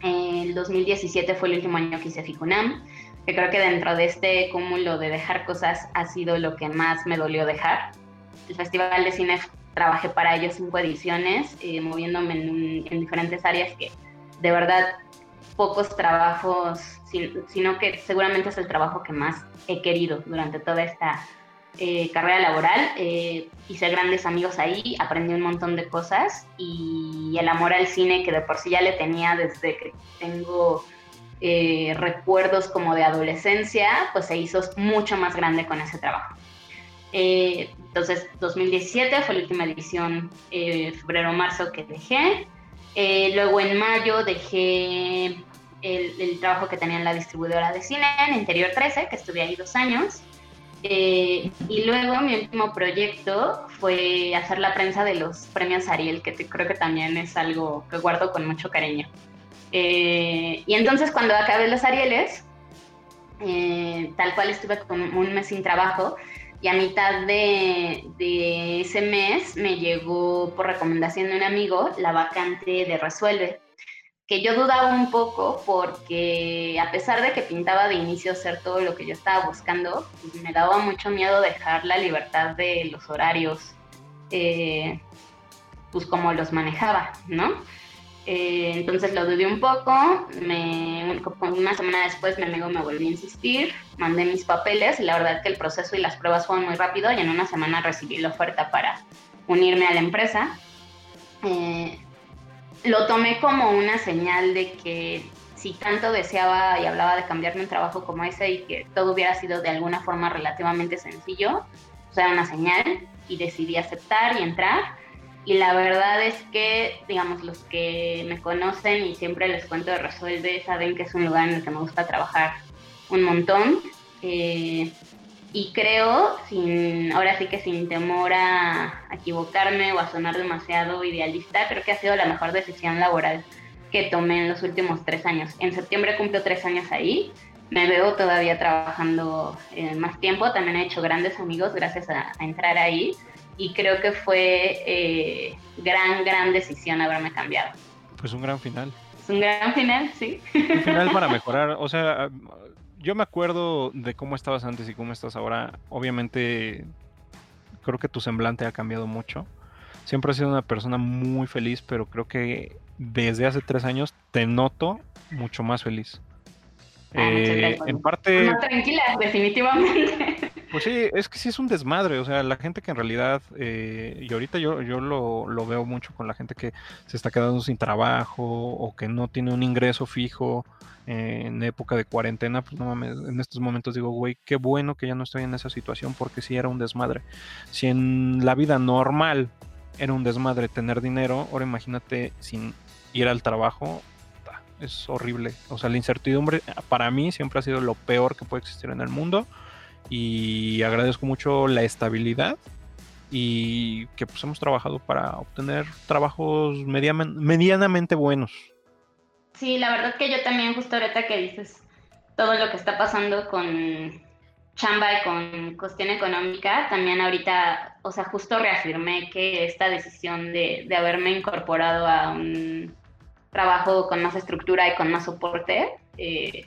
El 2017 fue el último año que hice FICUNAM que creo que dentro de este cúmulo de dejar cosas ha sido lo que más me dolió dejar. El Festival de Cine trabajé para ellos cinco ediciones, eh, moviéndome en, diferentes áreas que de verdad pocos trabajos, sino que seguramente es el trabajo que más he querido durante toda esta eh, carrera laboral. Eh, hice grandes amigos ahí, aprendí un montón de cosas y el amor al cine que de por sí ya le tenía desde que tengo eh, recuerdos como de adolescencia, pues se hizo mucho más grande con ese trabajo. Eh, entonces, 2017 fue la última edición, eh, febrero-marzo que dejé. luego en mayo dejé el, trabajo que tenía en la distribuidora de cine, en Interior 13, que estuve ahí dos años. y luego mi último proyecto fue hacer la prensa de los premios Ariel, que creo que también es algo que guardo con mucho cariño. Eh, y entonces cuando acabé los Arieles, eh, tal cual estuve como un mes sin trabajo y a mitad de, ese mes me llegó por recomendación de un amigo la vacante de Resuelve, que yo dudaba un poco porque a pesar de que pintaba de inicio ser todo lo que yo estaba buscando, me daba mucho miedo dejar la libertad de los horarios, eh, pues como los manejaba, ¿no? Eh, entonces lo dudé un poco, una semana después mi amigo me volvió a insistir, mandé mis papeles y la verdad es que el proceso y las pruebas fueron muy rápido y en una semana recibí la oferta para unirme a la empresa. Eh, lo tomé como una señal de que si tanto deseaba y hablaba de cambiarme un trabajo como ese y que todo hubiera sido de alguna forma relativamente sencillo, pues era una señal y decidí aceptar y entrar y la verdad es que, digamos, los que me conocen y siempre les cuento de Resuelve saben que es un lugar en el que me gusta trabajar un montón. Eh, y creo, sin, ahora sí que sin temor a, equivocarme o a sonar demasiado idealista, creo que ha sido la mejor decisión laboral que tomé en los últimos tres años. En septiembre cumplo tres años ahí. Me veo todavía trabajando eh, más tiempo. También he hecho grandes amigos gracias a entrar ahí y creo que fue eh, gran, gran decisión haberme cambiado. Pues un gran final. Es un gran final, sí. Un final para mejorar. O sea, yo me acuerdo de cómo estabas antes y cómo estás ahora. Obviamente, creo que tu semblante ha cambiado mucho. Siempre has sido una persona muy feliz, pero creo que desde hace tres años te noto mucho más feliz. Ah, eh, en parte. Tranquila, definitivamente. Pues sí, es que sí es un desmadre, o sea, la gente que en realidad, eh, y ahorita yo, yo lo, lo, veo mucho con la gente que se está quedando sin trabajo o que no tiene un ingreso fijo eh, en época de cuarentena, pues no mames, en estos momentos digo, güey, qué bueno que ya no estoy en esa situación porque sí era un desmadre. Si en la vida normal era un desmadre tener dinero, ahora imagínate sin ir al trabajo, es horrible. O sea, la incertidumbre para mí siempre ha sido lo peor que puede existir en el mundo y agradezco mucho la estabilidad y que pues hemos trabajado para obtener trabajos medianamente buenos. Sí, la verdad que yo también justo ahorita que dices todo lo que está pasando con chamba y con cuestión económica, también ahorita, o sea, justo reafirmé que esta decisión de, de haberme incorporado a un trabajo con más estructura y con más soporte, eh,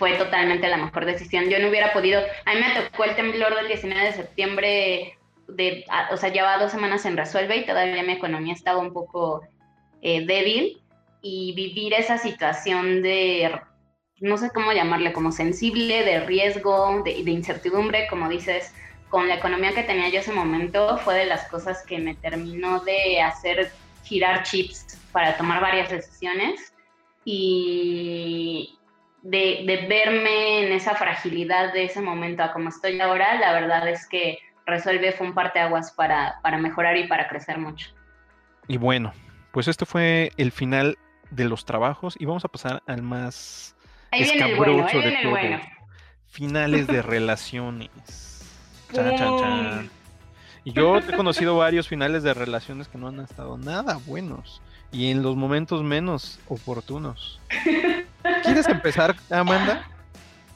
fue totalmente la mejor decisión. Yo no hubiera podido, a mí me tocó el temblor del 19 de septiembre, de, o sea, llevaba dos semanas en Resuelve y todavía mi economía estaba un poco eh, débil y vivir esa situación de, no sé cómo llamarle, como sensible, de riesgo, de, de incertidumbre, como dices, con la economía que tenía yo ese momento, fue de las cosas que me terminó de hacer girar chips para tomar varias decisiones. Y, de, verme en esa fragilidad de ese momento a como estoy ahora, la verdad es que Resuelve fue un parteaguas para, para mejorar y para crecer mucho. Y bueno, pues este fue el final de los trabajos y vamos a pasar al más ahí viene el bueno, ahí viene el bueno. Finales de relaciones. Chan, chan, chan. Y yo he conocido varios finales de relaciones que no han estado nada buenos y en los momentos menos oportunos. ¿Quieres empezar, Amanda?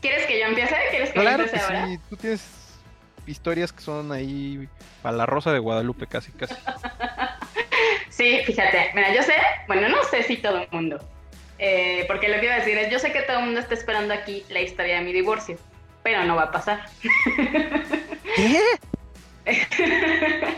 ¿Quieres que yo empiece? ¿Quieres que claro yo empiece que Sí, tú tienes historias que son ahí para la Rosa de Guadalupe casi, casi. sí, fíjate, mira, yo sé, bueno, no sé si todo el mundo, eh, porque lo que iba a decir es, yo sé que todo el mundo está esperando aquí la historia de mi divorcio, pero no va a pasar. ¿Qué?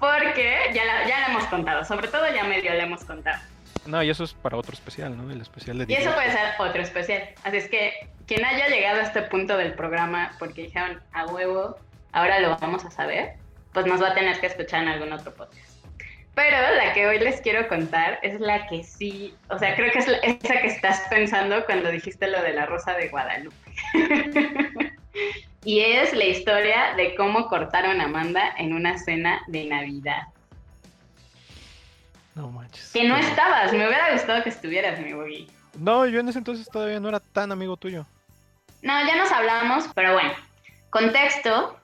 porque ya la, ya la hemos contado, sobre todo ya medio la hemos contado. No, y eso es para otro especial, ¿no? El especial de Y eso puede ser otro especial. Así es que quien haya llegado a este punto del programa porque dijeron a huevo, ahora lo vamos a saber, pues nos va a tener que escuchar en algún otro podcast. Pero la que hoy les quiero contar es la que sí, o sea, creo que es esa que estás pensando cuando dijiste lo de la Rosa de Guadalupe. y es la historia de cómo cortaron a Amanda en una cena de Navidad. Manches. Que no estabas, me hubiera gustado que estuvieras, mi Boggy. No, yo en ese entonces todavía no era tan amigo tuyo. No, ya nos hablamos, pero bueno, contexto,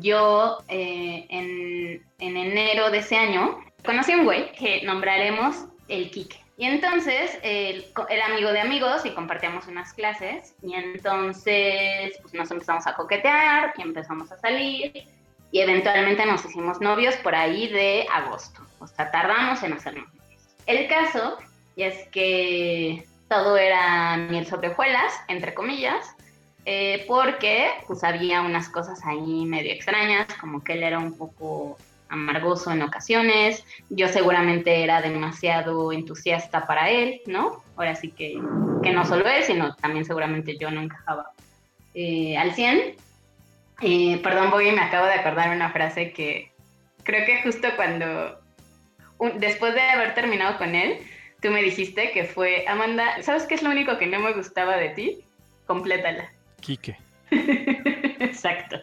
yo eh, en, en, enero de ese año conocí a un güey que nombraremos el Kike. Y entonces era amigo de amigos y compartíamos unas clases y entonces pues nos empezamos a coquetear y empezamos a salir y eventualmente nos hicimos novios por ahí de agosto. O sea, tardamos en hacernos novios. El caso es que todo era miel sobre hojuelas, entre comillas, eh, porque pues había unas cosas ahí medio extrañas, como que él era un poco amargoso en ocasiones, yo seguramente era demasiado entusiasta para él, ¿no? Ahora sí que, que no solo él, sino también seguramente yo no encajaba eh, al 100. Eh, perdón, Bobby, me acabo de acordar una frase que creo que justo cuando, después de haber terminado con él, tú me dijiste que fue, Amanda, ¿sabes qué es lo único que no me gustaba de ti? Complétala. Quique. Exacto.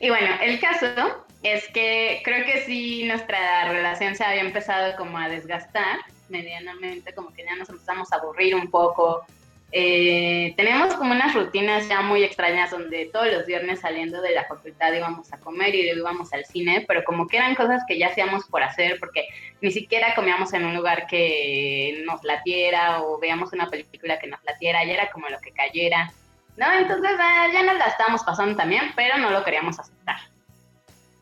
y bueno, el caso es que creo que sí nuestra relación se había empezado como a desgastar medianamente, como que ya nos empezamos a aburrir un poco. Eh, tenemos como unas rutinas ya muy extrañas donde todos los viernes saliendo de la facultad íbamos a comer y luego íbamos al cine, pero como que eran cosas que ya hacíamos por hacer porque ni siquiera comíamos en un lugar que nos latiera o veíamos una película que nos latiera, ya era como lo que cayera. ¿no? Entonces ah, ya nos la estábamos pasando también, pero no lo queríamos aceptar.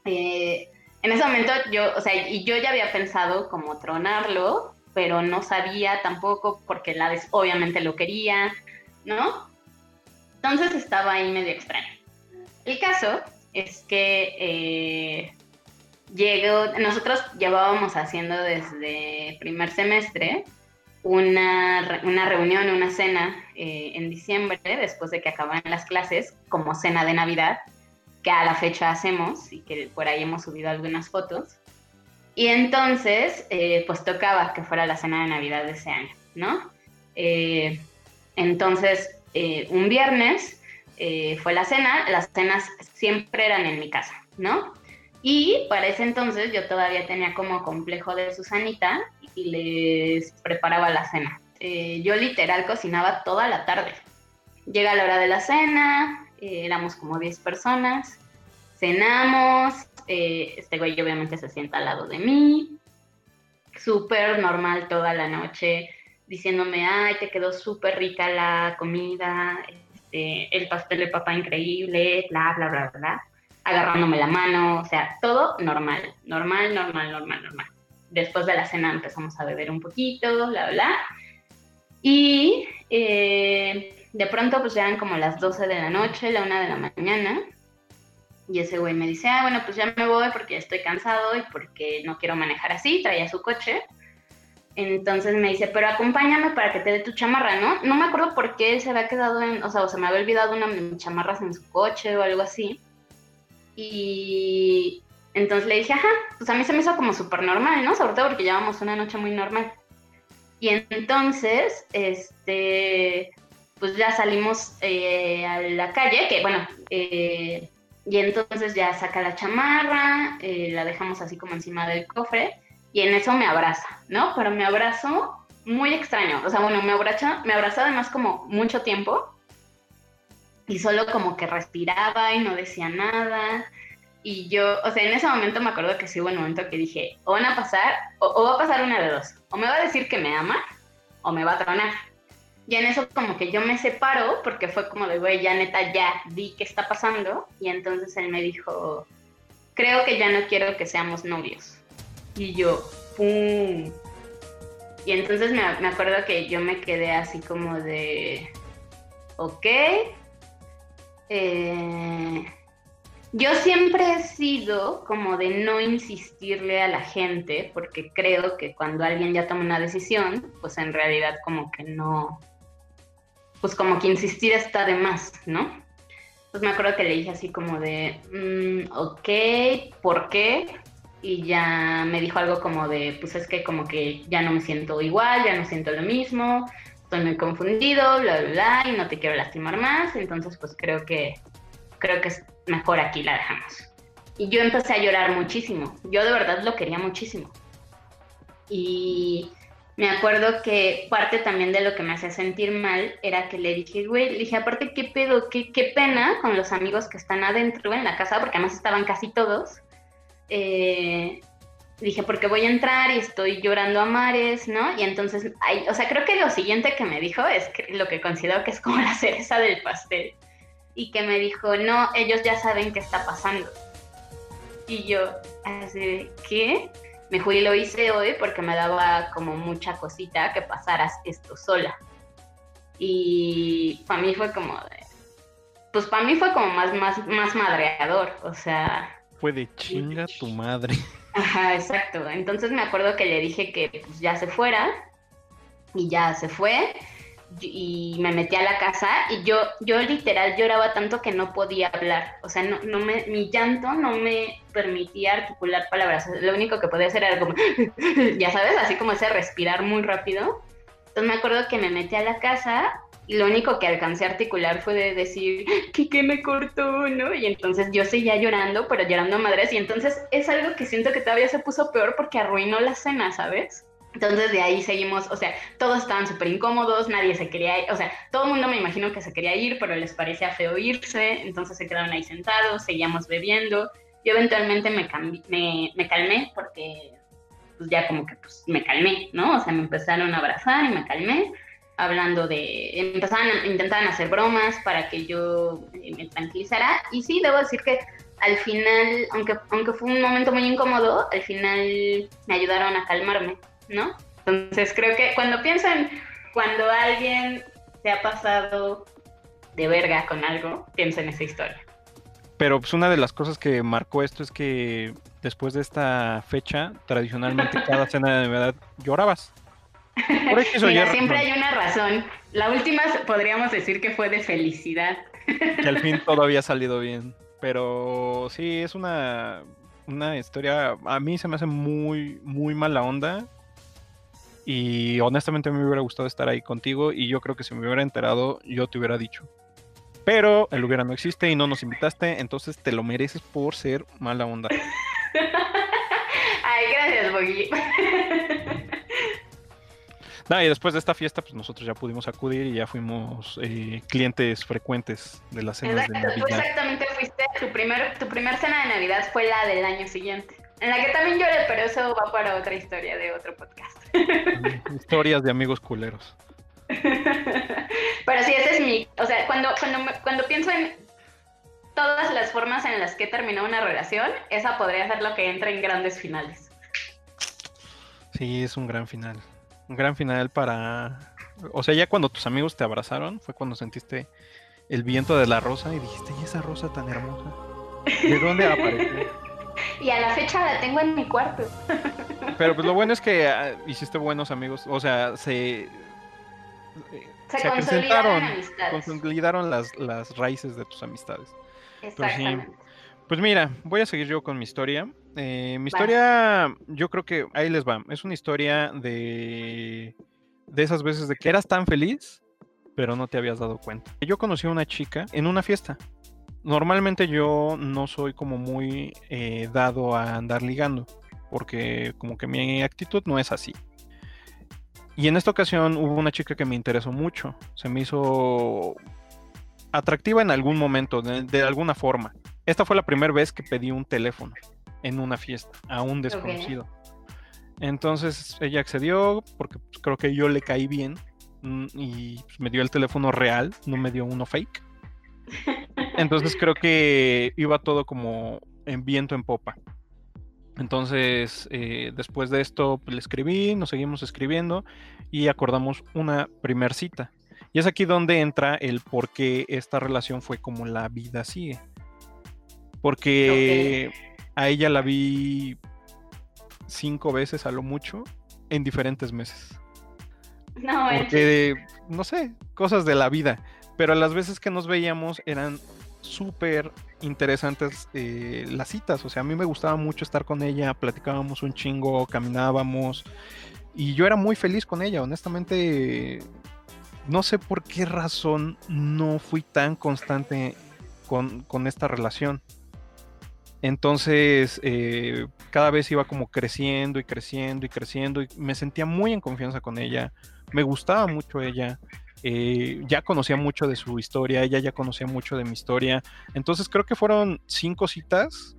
Eh, en ese momento yo, o sea, y yo ya había pensado como tronarlo, pero no sabía tampoco porque la vez obviamente lo quería, ¿no? Entonces estaba ahí medio extraño. El caso es que eh, llegó, nosotros llevábamos haciendo desde primer semestre una, una reunión, una cena eh, en diciembre, después de que acaban las clases, como cena de Navidad, que a la fecha hacemos y que por ahí hemos subido algunas fotos. Y entonces, eh, pues tocaba que fuera la cena de Navidad de ese año, ¿no? Eh, entonces, un viernes fue la cena, las cenas siempre eran en mi casa, ¿no? Y para ese entonces yo todavía tenía como complejo de Susanita y les preparaba la cena. Eh, yo literal cocinaba toda la tarde. Llega la hora de la cena, eh, éramos como 10 personas, cenamos, eh, este güey obviamente se sienta al lado de mí, súper normal toda la noche, diciéndome, ay, te quedó súper rica la comida, este, el pastel de papá increíble, bla, bla, bla, bla agarrándome la mano, o sea, todo normal, normal, normal, normal, normal. Después de la cena empezamos a beber un poquito, bla, bla. Y eh, de pronto pues eran como las 12 de la noche, la 1 de la mañana. Y ese güey me dice, ah, bueno, pues ya me voy porque estoy cansado y porque no quiero manejar así, traía su coche. Entonces me dice, pero acompáñame para que te dé tu chamarra, ¿no? No me acuerdo por qué se había quedado en, o sea, o se me había olvidado una de mis chamarras en su coche o algo así. Y entonces le dije, ajá, pues a mí se me hizo como súper normal, ¿no? Sobre todo porque llevamos una noche muy normal. Y entonces, este, pues ya salimos eh, a la calle, que bueno, eh, y entonces ya saca la chamarra, eh, la dejamos así como encima del cofre, y en eso me abraza, ¿no? Pero me abrazó muy extraño, o sea, bueno, me abraza, me abrazó además como mucho tiempo, y solo como que respiraba y no decía nada. Y yo, o sea, en ese momento me acuerdo que sí hubo un momento que dije, o van a pasar, o, va a pasar una de dos, o me va a decir que me ama, o me va a tronar. Y en eso como que yo me separo, porque fue como de, güey, ya neta, ya vi qué está pasando. Y entonces él me dijo, creo que ya no quiero que seamos novios. Y yo, ¡pum! Y entonces me, me acuerdo que yo me quedé así como de, ok, eh, yo siempre he sido como de no insistirle a la gente, porque creo que cuando alguien ya toma una decisión, pues en realidad como que no, pues como que insistir está de más, ¿no? Pues me acuerdo que le dije así como de, mm, ok, ¿por qué? Y ya me dijo algo como de, pues es que como que ya no me siento igual, ya no siento lo mismo, estoy muy confundido, bla, bla, bla, y no te quiero lastimar más, entonces pues creo que, creo que es mejor aquí la dejamos. Y yo empecé a llorar muchísimo, yo de verdad lo quería muchísimo. Y me acuerdo que parte también de lo que me hacía sentir mal era que le dije, güey, le dije, aparte, ¿qué pedo? ¿Qué, qué pena con los amigos que están adentro en la casa, porque además estaban casi todos. Eh, dije, porque voy a entrar y estoy llorando a mares, ¿no? Y entonces, o sea, creo que lo siguiente que me dijo es lo que considero que es como la cereza del pastel. Y que me dijo, no, ellos ya saben qué está pasando. Y yo, así ¿qué? Me fui y lo hice hoy porque me daba como mucha cosita que pasaras esto sola. Y para mí fue como pues para mí fue como más, más, más madreador, o sea... Fue de chinga tu madre. Ajá, exacto. Entonces me acuerdo que le dije que pues, ya se fuera y ya se fue y me metí a la casa y yo, yo literal lloraba tanto que no podía hablar. O sea, no, no me, mi llanto no me permitía articular palabras. Lo único que podía hacer era como, ya sabes, así como ese respirar muy rápido. Entonces me acuerdo que me metí a la casa y lo único que alcancé a articular fue de decir, que me cortó, ¿no? Y entonces yo seguía llorando, pero llorando a madres. Y entonces es algo que siento que todavía se puso peor porque arruinó la cena, ¿sabes? Entonces de ahí seguimos, o sea, todos estaban súper incómodos, nadie se quería ir, o sea, todo el mundo me imagino que se quería ir, pero les parecía feo irse, entonces se quedaron ahí sentados, seguíamos bebiendo. Yo eventualmente me, me, me calmé porque pues ya como que pues me calmé, ¿no? O sea, me empezaron a abrazar y me calmé hablando de, empezaban, intentaban hacer bromas para que yo me tranquilizara. Y sí, debo decir que al final, aunque, aunque fue un momento muy incómodo, al final me ayudaron a calmarme, ¿no? Entonces creo que cuando piensan, cuando alguien se ha pasado de verga con algo, piensa en esa historia. Pero pues una de las cosas que marcó esto es que después de esta fecha, tradicionalmente cada cena de Navidad llorabas. siempre hay una razón. La última podríamos decir que fue de felicidad. Que al fin todo había salido bien. Pero sí, es una, una historia. A mí se me hace muy, muy mala onda. Y honestamente me hubiera gustado estar ahí contigo. Y yo creo que si me hubiera enterado, yo te hubiera dicho. Pero el hubiera no existe y no nos invitaste. Entonces te lo mereces por ser mala onda. Ay, gracias, Boggy. y después de esta fiesta, pues nosotros ya pudimos acudir y ya fuimos eh, clientes frecuentes de las cenas de Navidad. exactamente fuiste, tu primer, tu primer cena de Navidad fue la del año siguiente. En la que también lloré, pero eso va para otra historia de otro podcast. Historias de amigos culeros. pero sí, ese es mi... O sea, cuando, cuando, cuando pienso en todas las formas en las que terminó una relación, esa podría ser lo que entra en grandes finales. Sí, es un gran final un gran final para... O sea, ya cuando tus amigos te abrazaron, fue cuando sentiste el viento de la rosa y dijiste, ¿y esa rosa tan hermosa? ¿De dónde apareció? Y a la fecha la tengo en mi cuarto. Pero pues lo bueno es que ah, hiciste buenos amigos, o sea, se... Se, se consolidaron, consolidaron las, las raíces de tus amistades. Exactamente. Pues mira, voy a seguir yo con mi historia. Eh, mi historia, yo creo que ahí les va. Es una historia de, de esas veces de que eras tan feliz, pero no te habías dado cuenta. Yo conocí a una chica en una fiesta. Normalmente yo no soy como muy eh, dado a andar ligando, porque como que mi actitud no es así. Y en esta ocasión hubo una chica que me interesó mucho. Se me hizo atractiva en algún momento, de alguna forma. Esta fue la primera vez que pedí un teléfono en una fiesta a un desconocido. Entonces ella accedió porque pues, creo que yo le caí bien mm, y pues, me dio el teléfono real, no me dio uno fake. Entonces creo que iba todo como en viento en popa. Entonces, eh, después de esto, pues, le escribí, nos seguimos escribiendo y acordamos una primer cita. Y es aquí donde entra el por qué esta relación fue como la vida sigue. Porque a ella la vi cinco veces a lo mucho en diferentes meses. No, Porque, no sé, cosas de la vida. Pero las veces que nos veíamos eran súper interesantes eh, las citas. O sea, a mí me gustaba mucho estar con ella, platicábamos un chingo, caminábamos. Y yo era muy feliz con ella, honestamente. No sé por qué razón no fui tan constante con, con esta relación. Entonces, eh, cada vez iba como creciendo y creciendo y creciendo y me sentía muy en confianza con ella. Me gustaba mucho ella. Eh, ya conocía mucho de su historia, ella ya conocía mucho de mi historia. Entonces creo que fueron cinco citas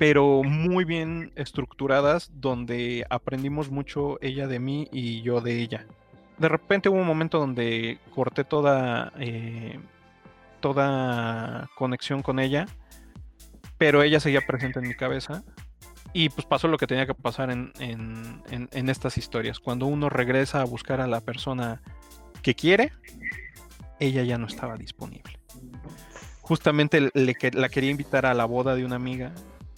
pero muy bien estructuradas, donde aprendimos mucho ella de mí y yo de ella. De repente hubo un momento donde corté toda, eh, toda conexión con ella, pero ella seguía presente en mi cabeza. Y pues pasó lo que tenía que pasar en, en estas historias. Cuando uno regresa a buscar a la persona que quiere, ella ya no estaba disponible. Justamente le, la quería invitar a la boda de una amiga.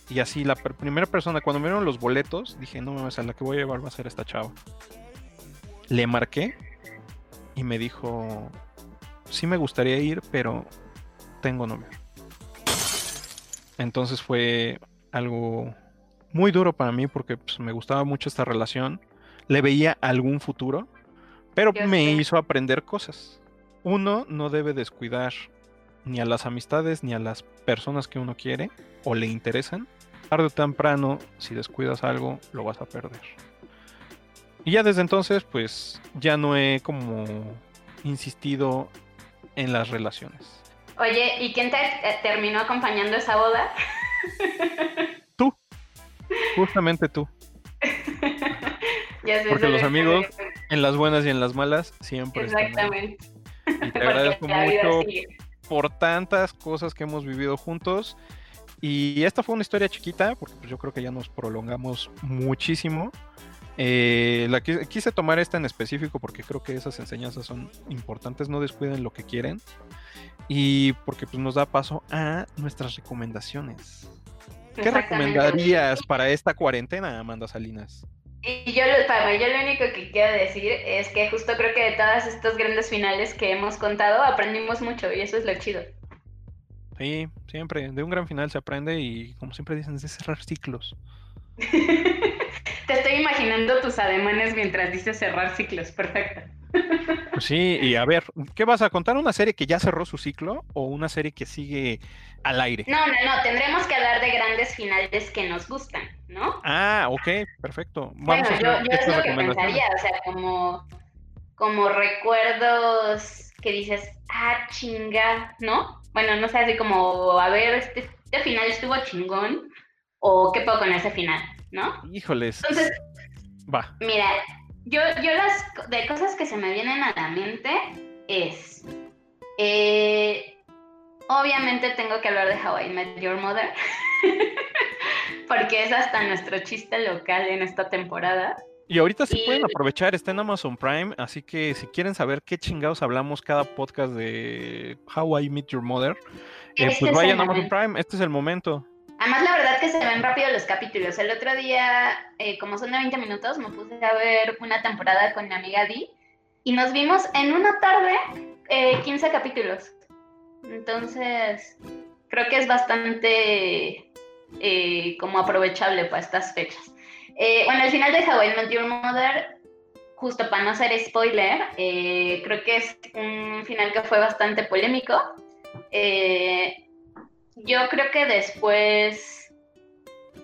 Y así la primera persona, cuando me dieron los boletos, dije, no me a la que voy a llevar va a ser esta chava. Le marqué y me dijo, sí me gustaría ir, pero tengo novio. Entonces fue algo muy duro para mí porque pues, me gustaba mucho esta relación. Le veía algún futuro, pero me hizo aprender cosas uno no debe descuidar ni a las amistades ni a las personas que uno quiere o le interesan. Tarde o temprano, si descuidas algo, lo vas a perder. Y ya desde entonces, pues ya no he como insistido en las relaciones. Oye, ¿y quién te terminó acompañando esa boda? Tú. Justamente tú. Porque los amigos, en las buenas y en las malas, siempre Exactamente. Y te agradezco mucho por tantas cosas que hemos vivido juntos. Y esta fue una historia chiquita, porque pues, yo creo que ya nos prolongamos muchísimo. Eh, la quise, tomar esta en específico porque creo que esas enseñanzas son importantes, no descuiden lo que quieren y porque pues, nos da paso a nuestras recomendaciones. ¿Qué recomendarías para esta cuarentena, Amanda Salinas? Y yo, para yo lo único que quiero decir es que justo creo que de todas estos grandes finales que hemos contado aprendimos mucho y eso es lo chido. Sí, siempre. De un gran final se aprende y como siempre dicen, es de cerrar ciclos. Te estoy imaginando tus ademanes mientras dices cerrar ciclos. Perfecto. Pues sí, y a ver, ¿qué vas a contar? ¿Una serie que ya cerró su ciclo o una serie que sigue al aire? No, no, no, tendremos que hablar de grandes finales que nos gustan, ¿no? Ah, ok, perfecto. bueno, yo, yo es lo que pensaría, o sea, como, como recuerdos que dices, ah, chinga, ¿no? Bueno, no sé, así como, a ver, este, este final estuvo chingón, o qué puedo con ese final, ¿no? Híjoles. Entonces, va. Mira, yo, yo las de cosas que se me vienen a la mente es. Eh, obviamente tengo que hablar de Hawaii Met Your Mother. porque es hasta nuestro chiste local en esta temporada. Y ahorita sí pueden aprovechar, está en Amazon Prime, así que si quieren saber qué chingados hablamos cada podcast de How I Meet Your Mother, eh, este pues vayan a Amazon Prime, este es el momento. Además, la verdad que se ven rápido los capítulos. El otro día, eh, como son de 20 minutos, me puse a ver una temporada con mi amiga Di y nos vimos en una tarde 15 eh, capítulos. Entonces, creo que es bastante eh, como aprovechable para estas fechas. bueno, el final de Hawaii Met Your Mother, justo para no hacer spoiler, creo que es un final que fue bastante polémico. Yo creo que después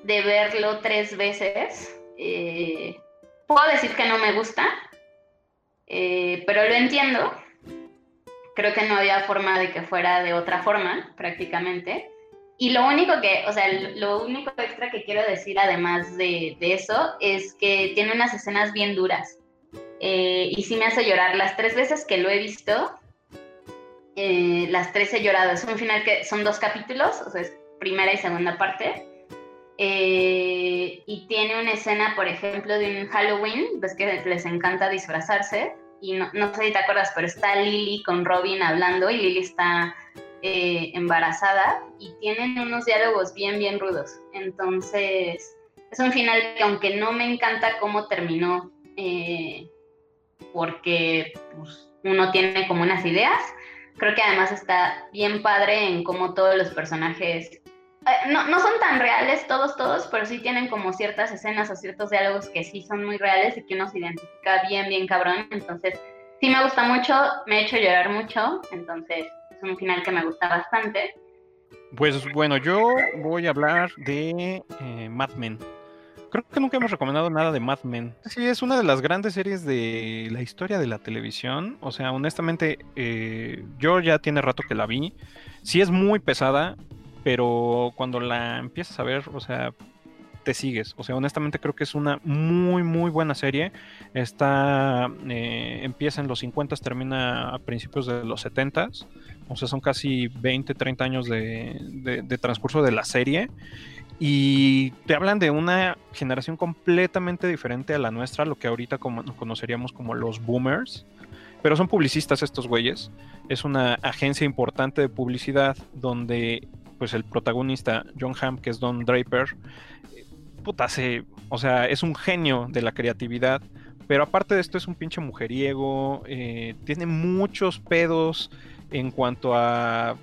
de verlo tres veces, eh, puedo decir que no me gusta, eh, pero lo entiendo. Creo que no había forma de que fuera de otra forma, prácticamente. Y lo único que, o sea, lo único extra que quiero decir además de, eso es que tiene unas escenas bien duras. Eh, y sí me hace llorar. Las tres veces que lo he visto, eh, las tres he llorado. Es un final que son dos capítulos, o sea, es primera y segunda parte. Eh, y tiene una escena, por ejemplo, de un Halloween, ves que les encanta disfrazarse. Y no, sé si te acuerdas, pero está Lily con Robin hablando y Lily está eh, embarazada y tienen unos diálogos bien, bien rudos. Entonces, es un final que aunque no me encanta cómo terminó, porque pues, uno tiene como unas ideas, Creo que además está bien padre en cómo todos los personajes eh, no, no, son tan reales todos, todos, pero sí tienen como ciertas escenas o ciertos diálogos que sí son muy reales y que uno se identifica bien, bien cabrón. Entonces, sí me gusta mucho, me ha hecho llorar mucho, entonces es un final que me gusta bastante. Pues bueno, yo voy a hablar de eh, Mad Men. Creo que nunca hemos recomendado nada de Mad Men. Sí, es una de las grandes series de la historia de la televisión. O sea, honestamente, eh, yo ya tiene rato que la vi. Sí es muy pesada. pero cuando la empiezas a ver, o sea, te sigues. O sea, honestamente creo que es una muy, muy buena serie. Está, eh, empieza en los 50, termina a principios de los 70. O sea, son casi 20, 30 años de, de transcurso de la serie. Y te hablan de una generación completamente diferente a la nuestra, lo que ahorita como, conoceríamos como los boomers. Pero son publicistas estos güeyes. Es una agencia importante de publicidad donde pues el protagonista, John Hamm, que es Don Draper, puta, se, o sea, es un genio de la creatividad. Pero aparte de esto es un pinche mujeriego, eh, tiene muchos pedos en cuanto a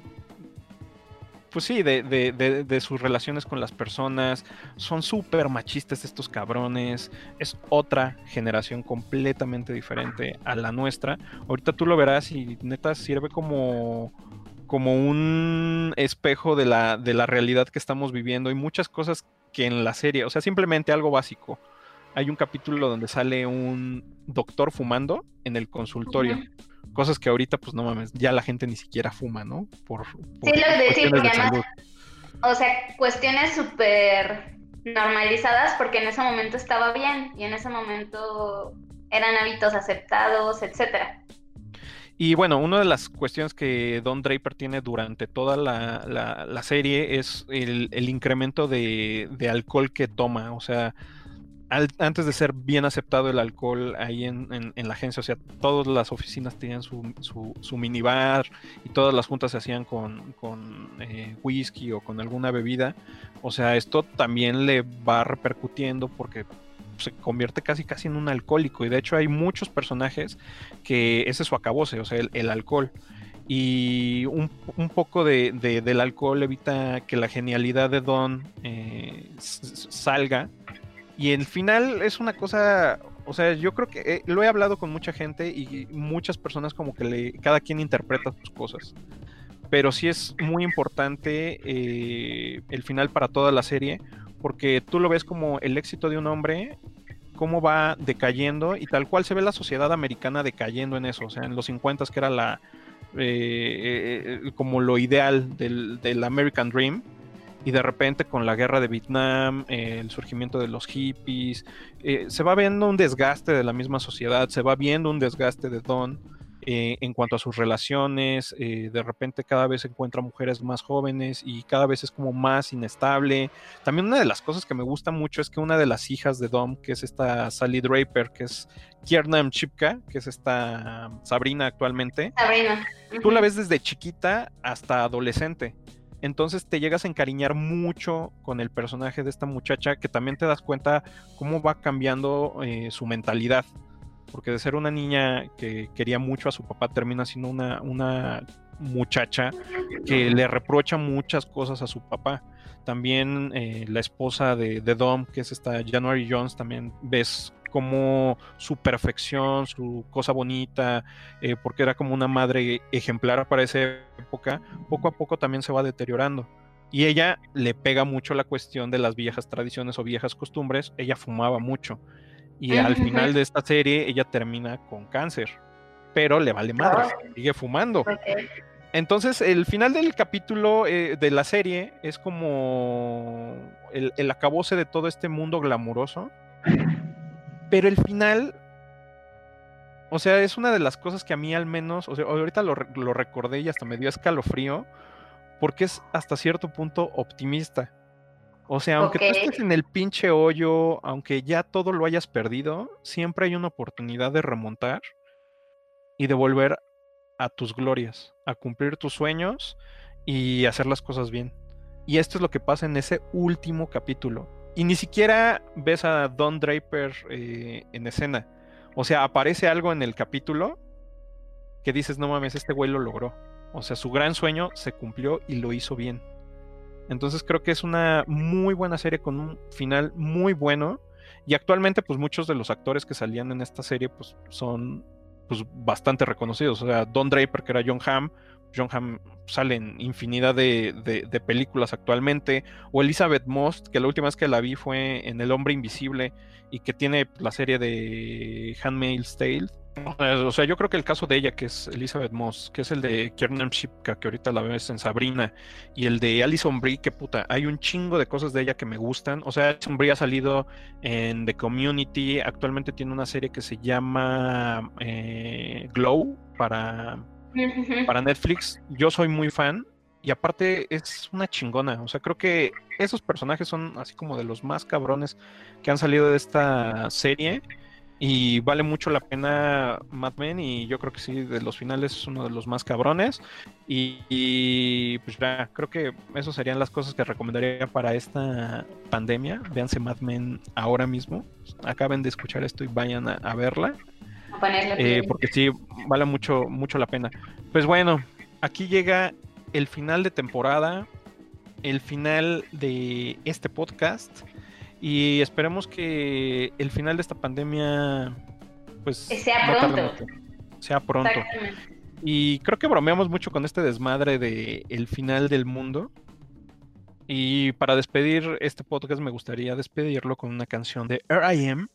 pues sí, de, sus relaciones con las personas. Son súper machistas estos cabrones. Es otra generación completamente diferente a la nuestra. Ahorita tú lo verás y neta sirve como, como un espejo de la, de la realidad que estamos viviendo. Y muchas cosas que en la serie, o sea, simplemente algo básico. Hay un capítulo donde sale un doctor fumando en el consultorio. Cosas que ahorita, pues no mames, ya la gente ni siquiera fuma, ¿no? Por, sí, lo que decir, porque además, o sea, cuestiones súper normalizadas porque en ese momento estaba bien y en ese momento eran hábitos aceptados, etcétera. Y bueno, una de las cuestiones que Don Draper tiene durante toda la, la, serie es el, el incremento de, de, alcohol que toma. O sea, antes de ser bien aceptado el alcohol ahí en, la agencia, o sea, todas las oficinas tenían su, su, minibar y todas las juntas se hacían con, eh, whisky o con alguna bebida. O sea, esto también le va repercutiendo porque se convierte casi casi en un alcohólico y de hecho hay muchos personajes que ese es su acabose, o sea, el, alcohol y un, poco de, del alcohol evita que la genialidad de Don eh, salga y el final es una cosa, o sea, yo creo que eh, lo he hablado con mucha gente y muchas personas como que le, cada quien interpreta sus cosas. Pero sí es muy importante eh, el final para toda la serie, porque tú lo ves como el éxito de un hombre, cómo va decayendo y tal cual se ve la sociedad americana decayendo en eso. O sea, en los 50 que era la eh, como lo ideal del, del American Dream y de repente con la guerra de Vietnam, eh, el surgimiento de los hippies, eh, se va viendo un desgaste de la misma sociedad, se va viendo un desgaste de Don eh, en cuanto a sus relaciones, de repente cada vez encuentra mujeres más jóvenes y cada vez es como más inestable. También una de las cosas que me gusta mucho es que una de las hijas de Don, que es esta Sally Draper, que es Kiernam Chipka, que es esta Sabrina actualmente, Sabrina. tú la ves desde chiquita hasta adolescente entonces te llegas a encariñar mucho con el personaje de esta muchacha que también te das cuenta cómo va cambiando eh, su mentalidad. Porque de ser una niña que quería mucho a su papá termina siendo una, una muchacha que le reprocha muchas cosas a su papá. También eh, la esposa de, de, Dom, que es esta January Jones, también ves como su perfección, su cosa bonita, eh, porque era como una madre ejemplar para esa época, poco a poco también se va deteriorando. Y ella le pega mucho la cuestión de las viejas tradiciones o viejas costumbres. Ella fumaba mucho. Y al final de esta serie, ella termina con cáncer. Pero le vale madre, sigue fumando. Entonces, el final del capítulo eh, de la serie es como el, el acabose de todo este mundo glamuroso pero el final, o sea, es una de las cosas que a mí al menos, o sea, ahorita lo, recordé y hasta me dio escalofrío, porque es hasta cierto punto optimista. O sea, aunque tú estés en el pinche hoyo, aunque ya todo lo hayas perdido, siempre hay una oportunidad de remontar y de volver a tus glorias, a cumplir tus sueños y hacer las cosas bien. Y esto es lo que pasa en ese último capítulo. Y ni siquiera ves a Don Draper eh, en escena. O sea, aparece algo en el capítulo que dices, no mames, este güey lo logró. O sea, su gran sueño se cumplió y lo hizo bien. Entonces creo que es una muy buena serie con un final muy bueno. Y actualmente, pues muchos de los actores que salían en esta serie, pues son pues, bastante reconocidos. O sea, Don Draper, que era John Hamm, John Hamm sale en infinidad de, películas actualmente, o Elizabeth Most, que la última vez que la vi fue en El Hombre Invisible y que tiene la serie de Handmaid's Tale, O sea, yo creo que el caso de ella, que es Elizabeth Moss, que es el de Kiernan Shipka, que ahorita la ves en Sabrina, y el de Alison Brie, que puta, hay un chingo de cosas de ella que me gustan. O sea, Alison Brie ha salido en The Community, actualmente tiene una serie que se llama eh, Glow para, para Netflix. Yo soy muy fan, y aparte es una chingona. O sea, creo que esos personajes son así como de los más cabrones que han salido de esta serie. Y vale mucho la pena Mad Men y yo creo que sí, de los finales es uno de los más cabrones. Y, pues ya, creo que eso serían las cosas que recomendaría para esta pandemia. Véanse Mad Men ahora mismo. Acaben de escuchar esto y vayan a, verla. Eh, porque sí, vale mucho, mucho la pena. Pues bueno, aquí llega el final de temporada, el final de este podcast y esperemos que el final de esta pandemia pues sea pronto. sea pronto. Y creo que bromeamos mucho con este desmadre de el final del mundo. Y para despedir este podcast me gustaría despedirlo con una canción de R.I.M.,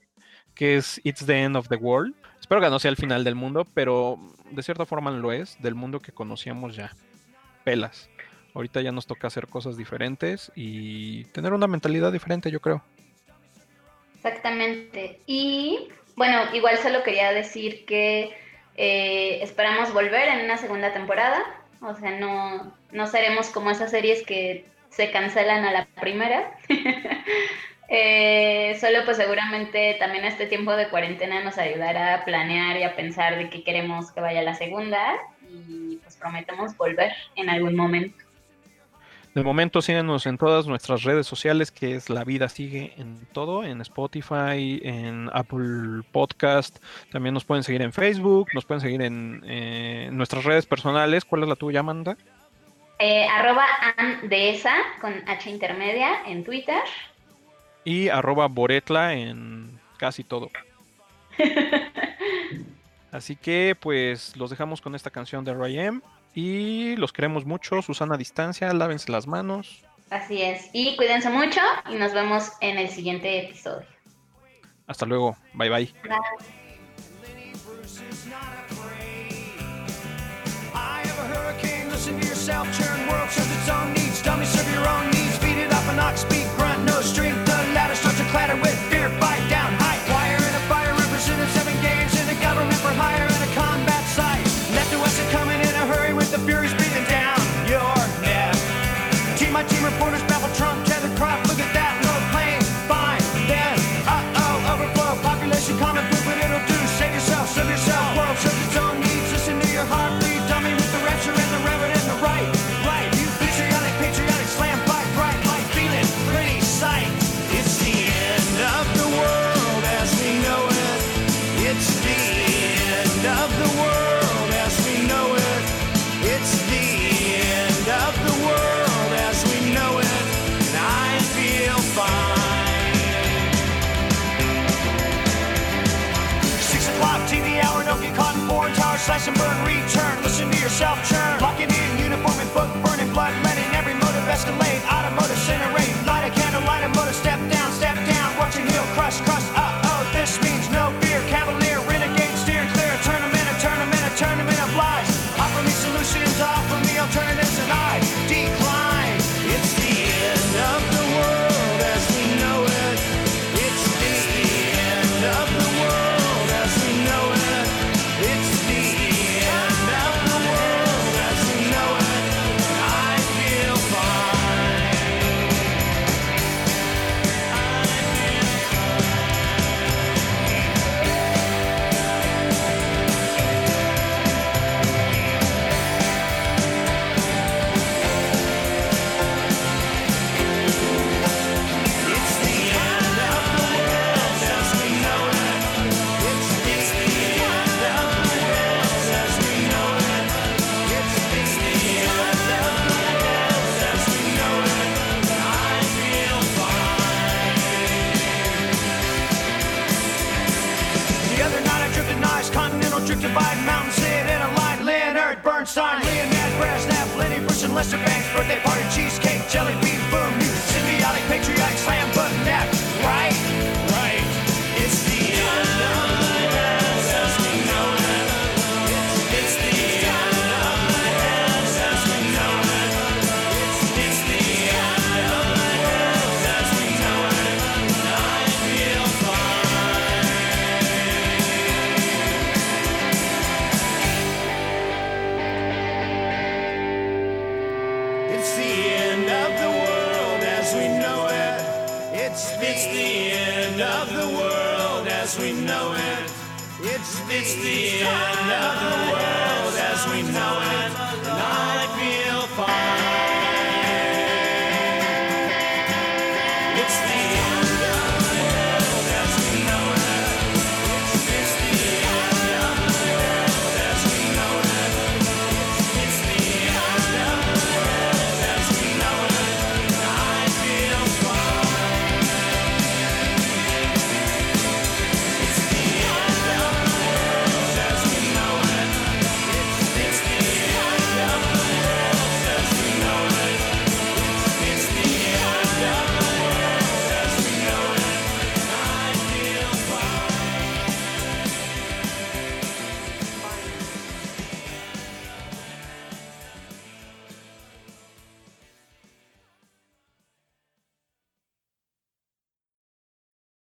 que es It's the End of the World. Espero que no sea el final del mundo, pero de cierta forma lo es, del mundo que conocíamos ya pelas. Ahorita ya nos toca hacer cosas diferentes y tener una mentalidad diferente, yo creo. Exactamente. Y bueno, igual solo quería decir que eh, esperamos volver en una segunda temporada. O sea, no, no seremos como esas series que se cancelan a la primera. Eh, solo pues seguramente también este tiempo de cuarentena nos ayudará a planear y a pensar de qué queremos que vaya la segunda y pues prometemos volver en algún momento. De momento síguenos en todas nuestras redes sociales, que es La Vida Sigue en todo, en Spotify, en Apple Podcast. También nos pueden seguir en Facebook, nos pueden seguir en eh, nuestras redes personales. ¿Cuál es la tuya, Amanda? Eh, arroba andesa con H intermedia en Twitter. Y arroba Boretla en casi todo. Así que pues los dejamos con esta canción de R.I.M. Y los queremos mucho. Susana a distancia, lávense las manos. Así es. Y cuídense mucho y nos vemos en el siguiente episodio. Hasta luego. Bye bye. slash yourself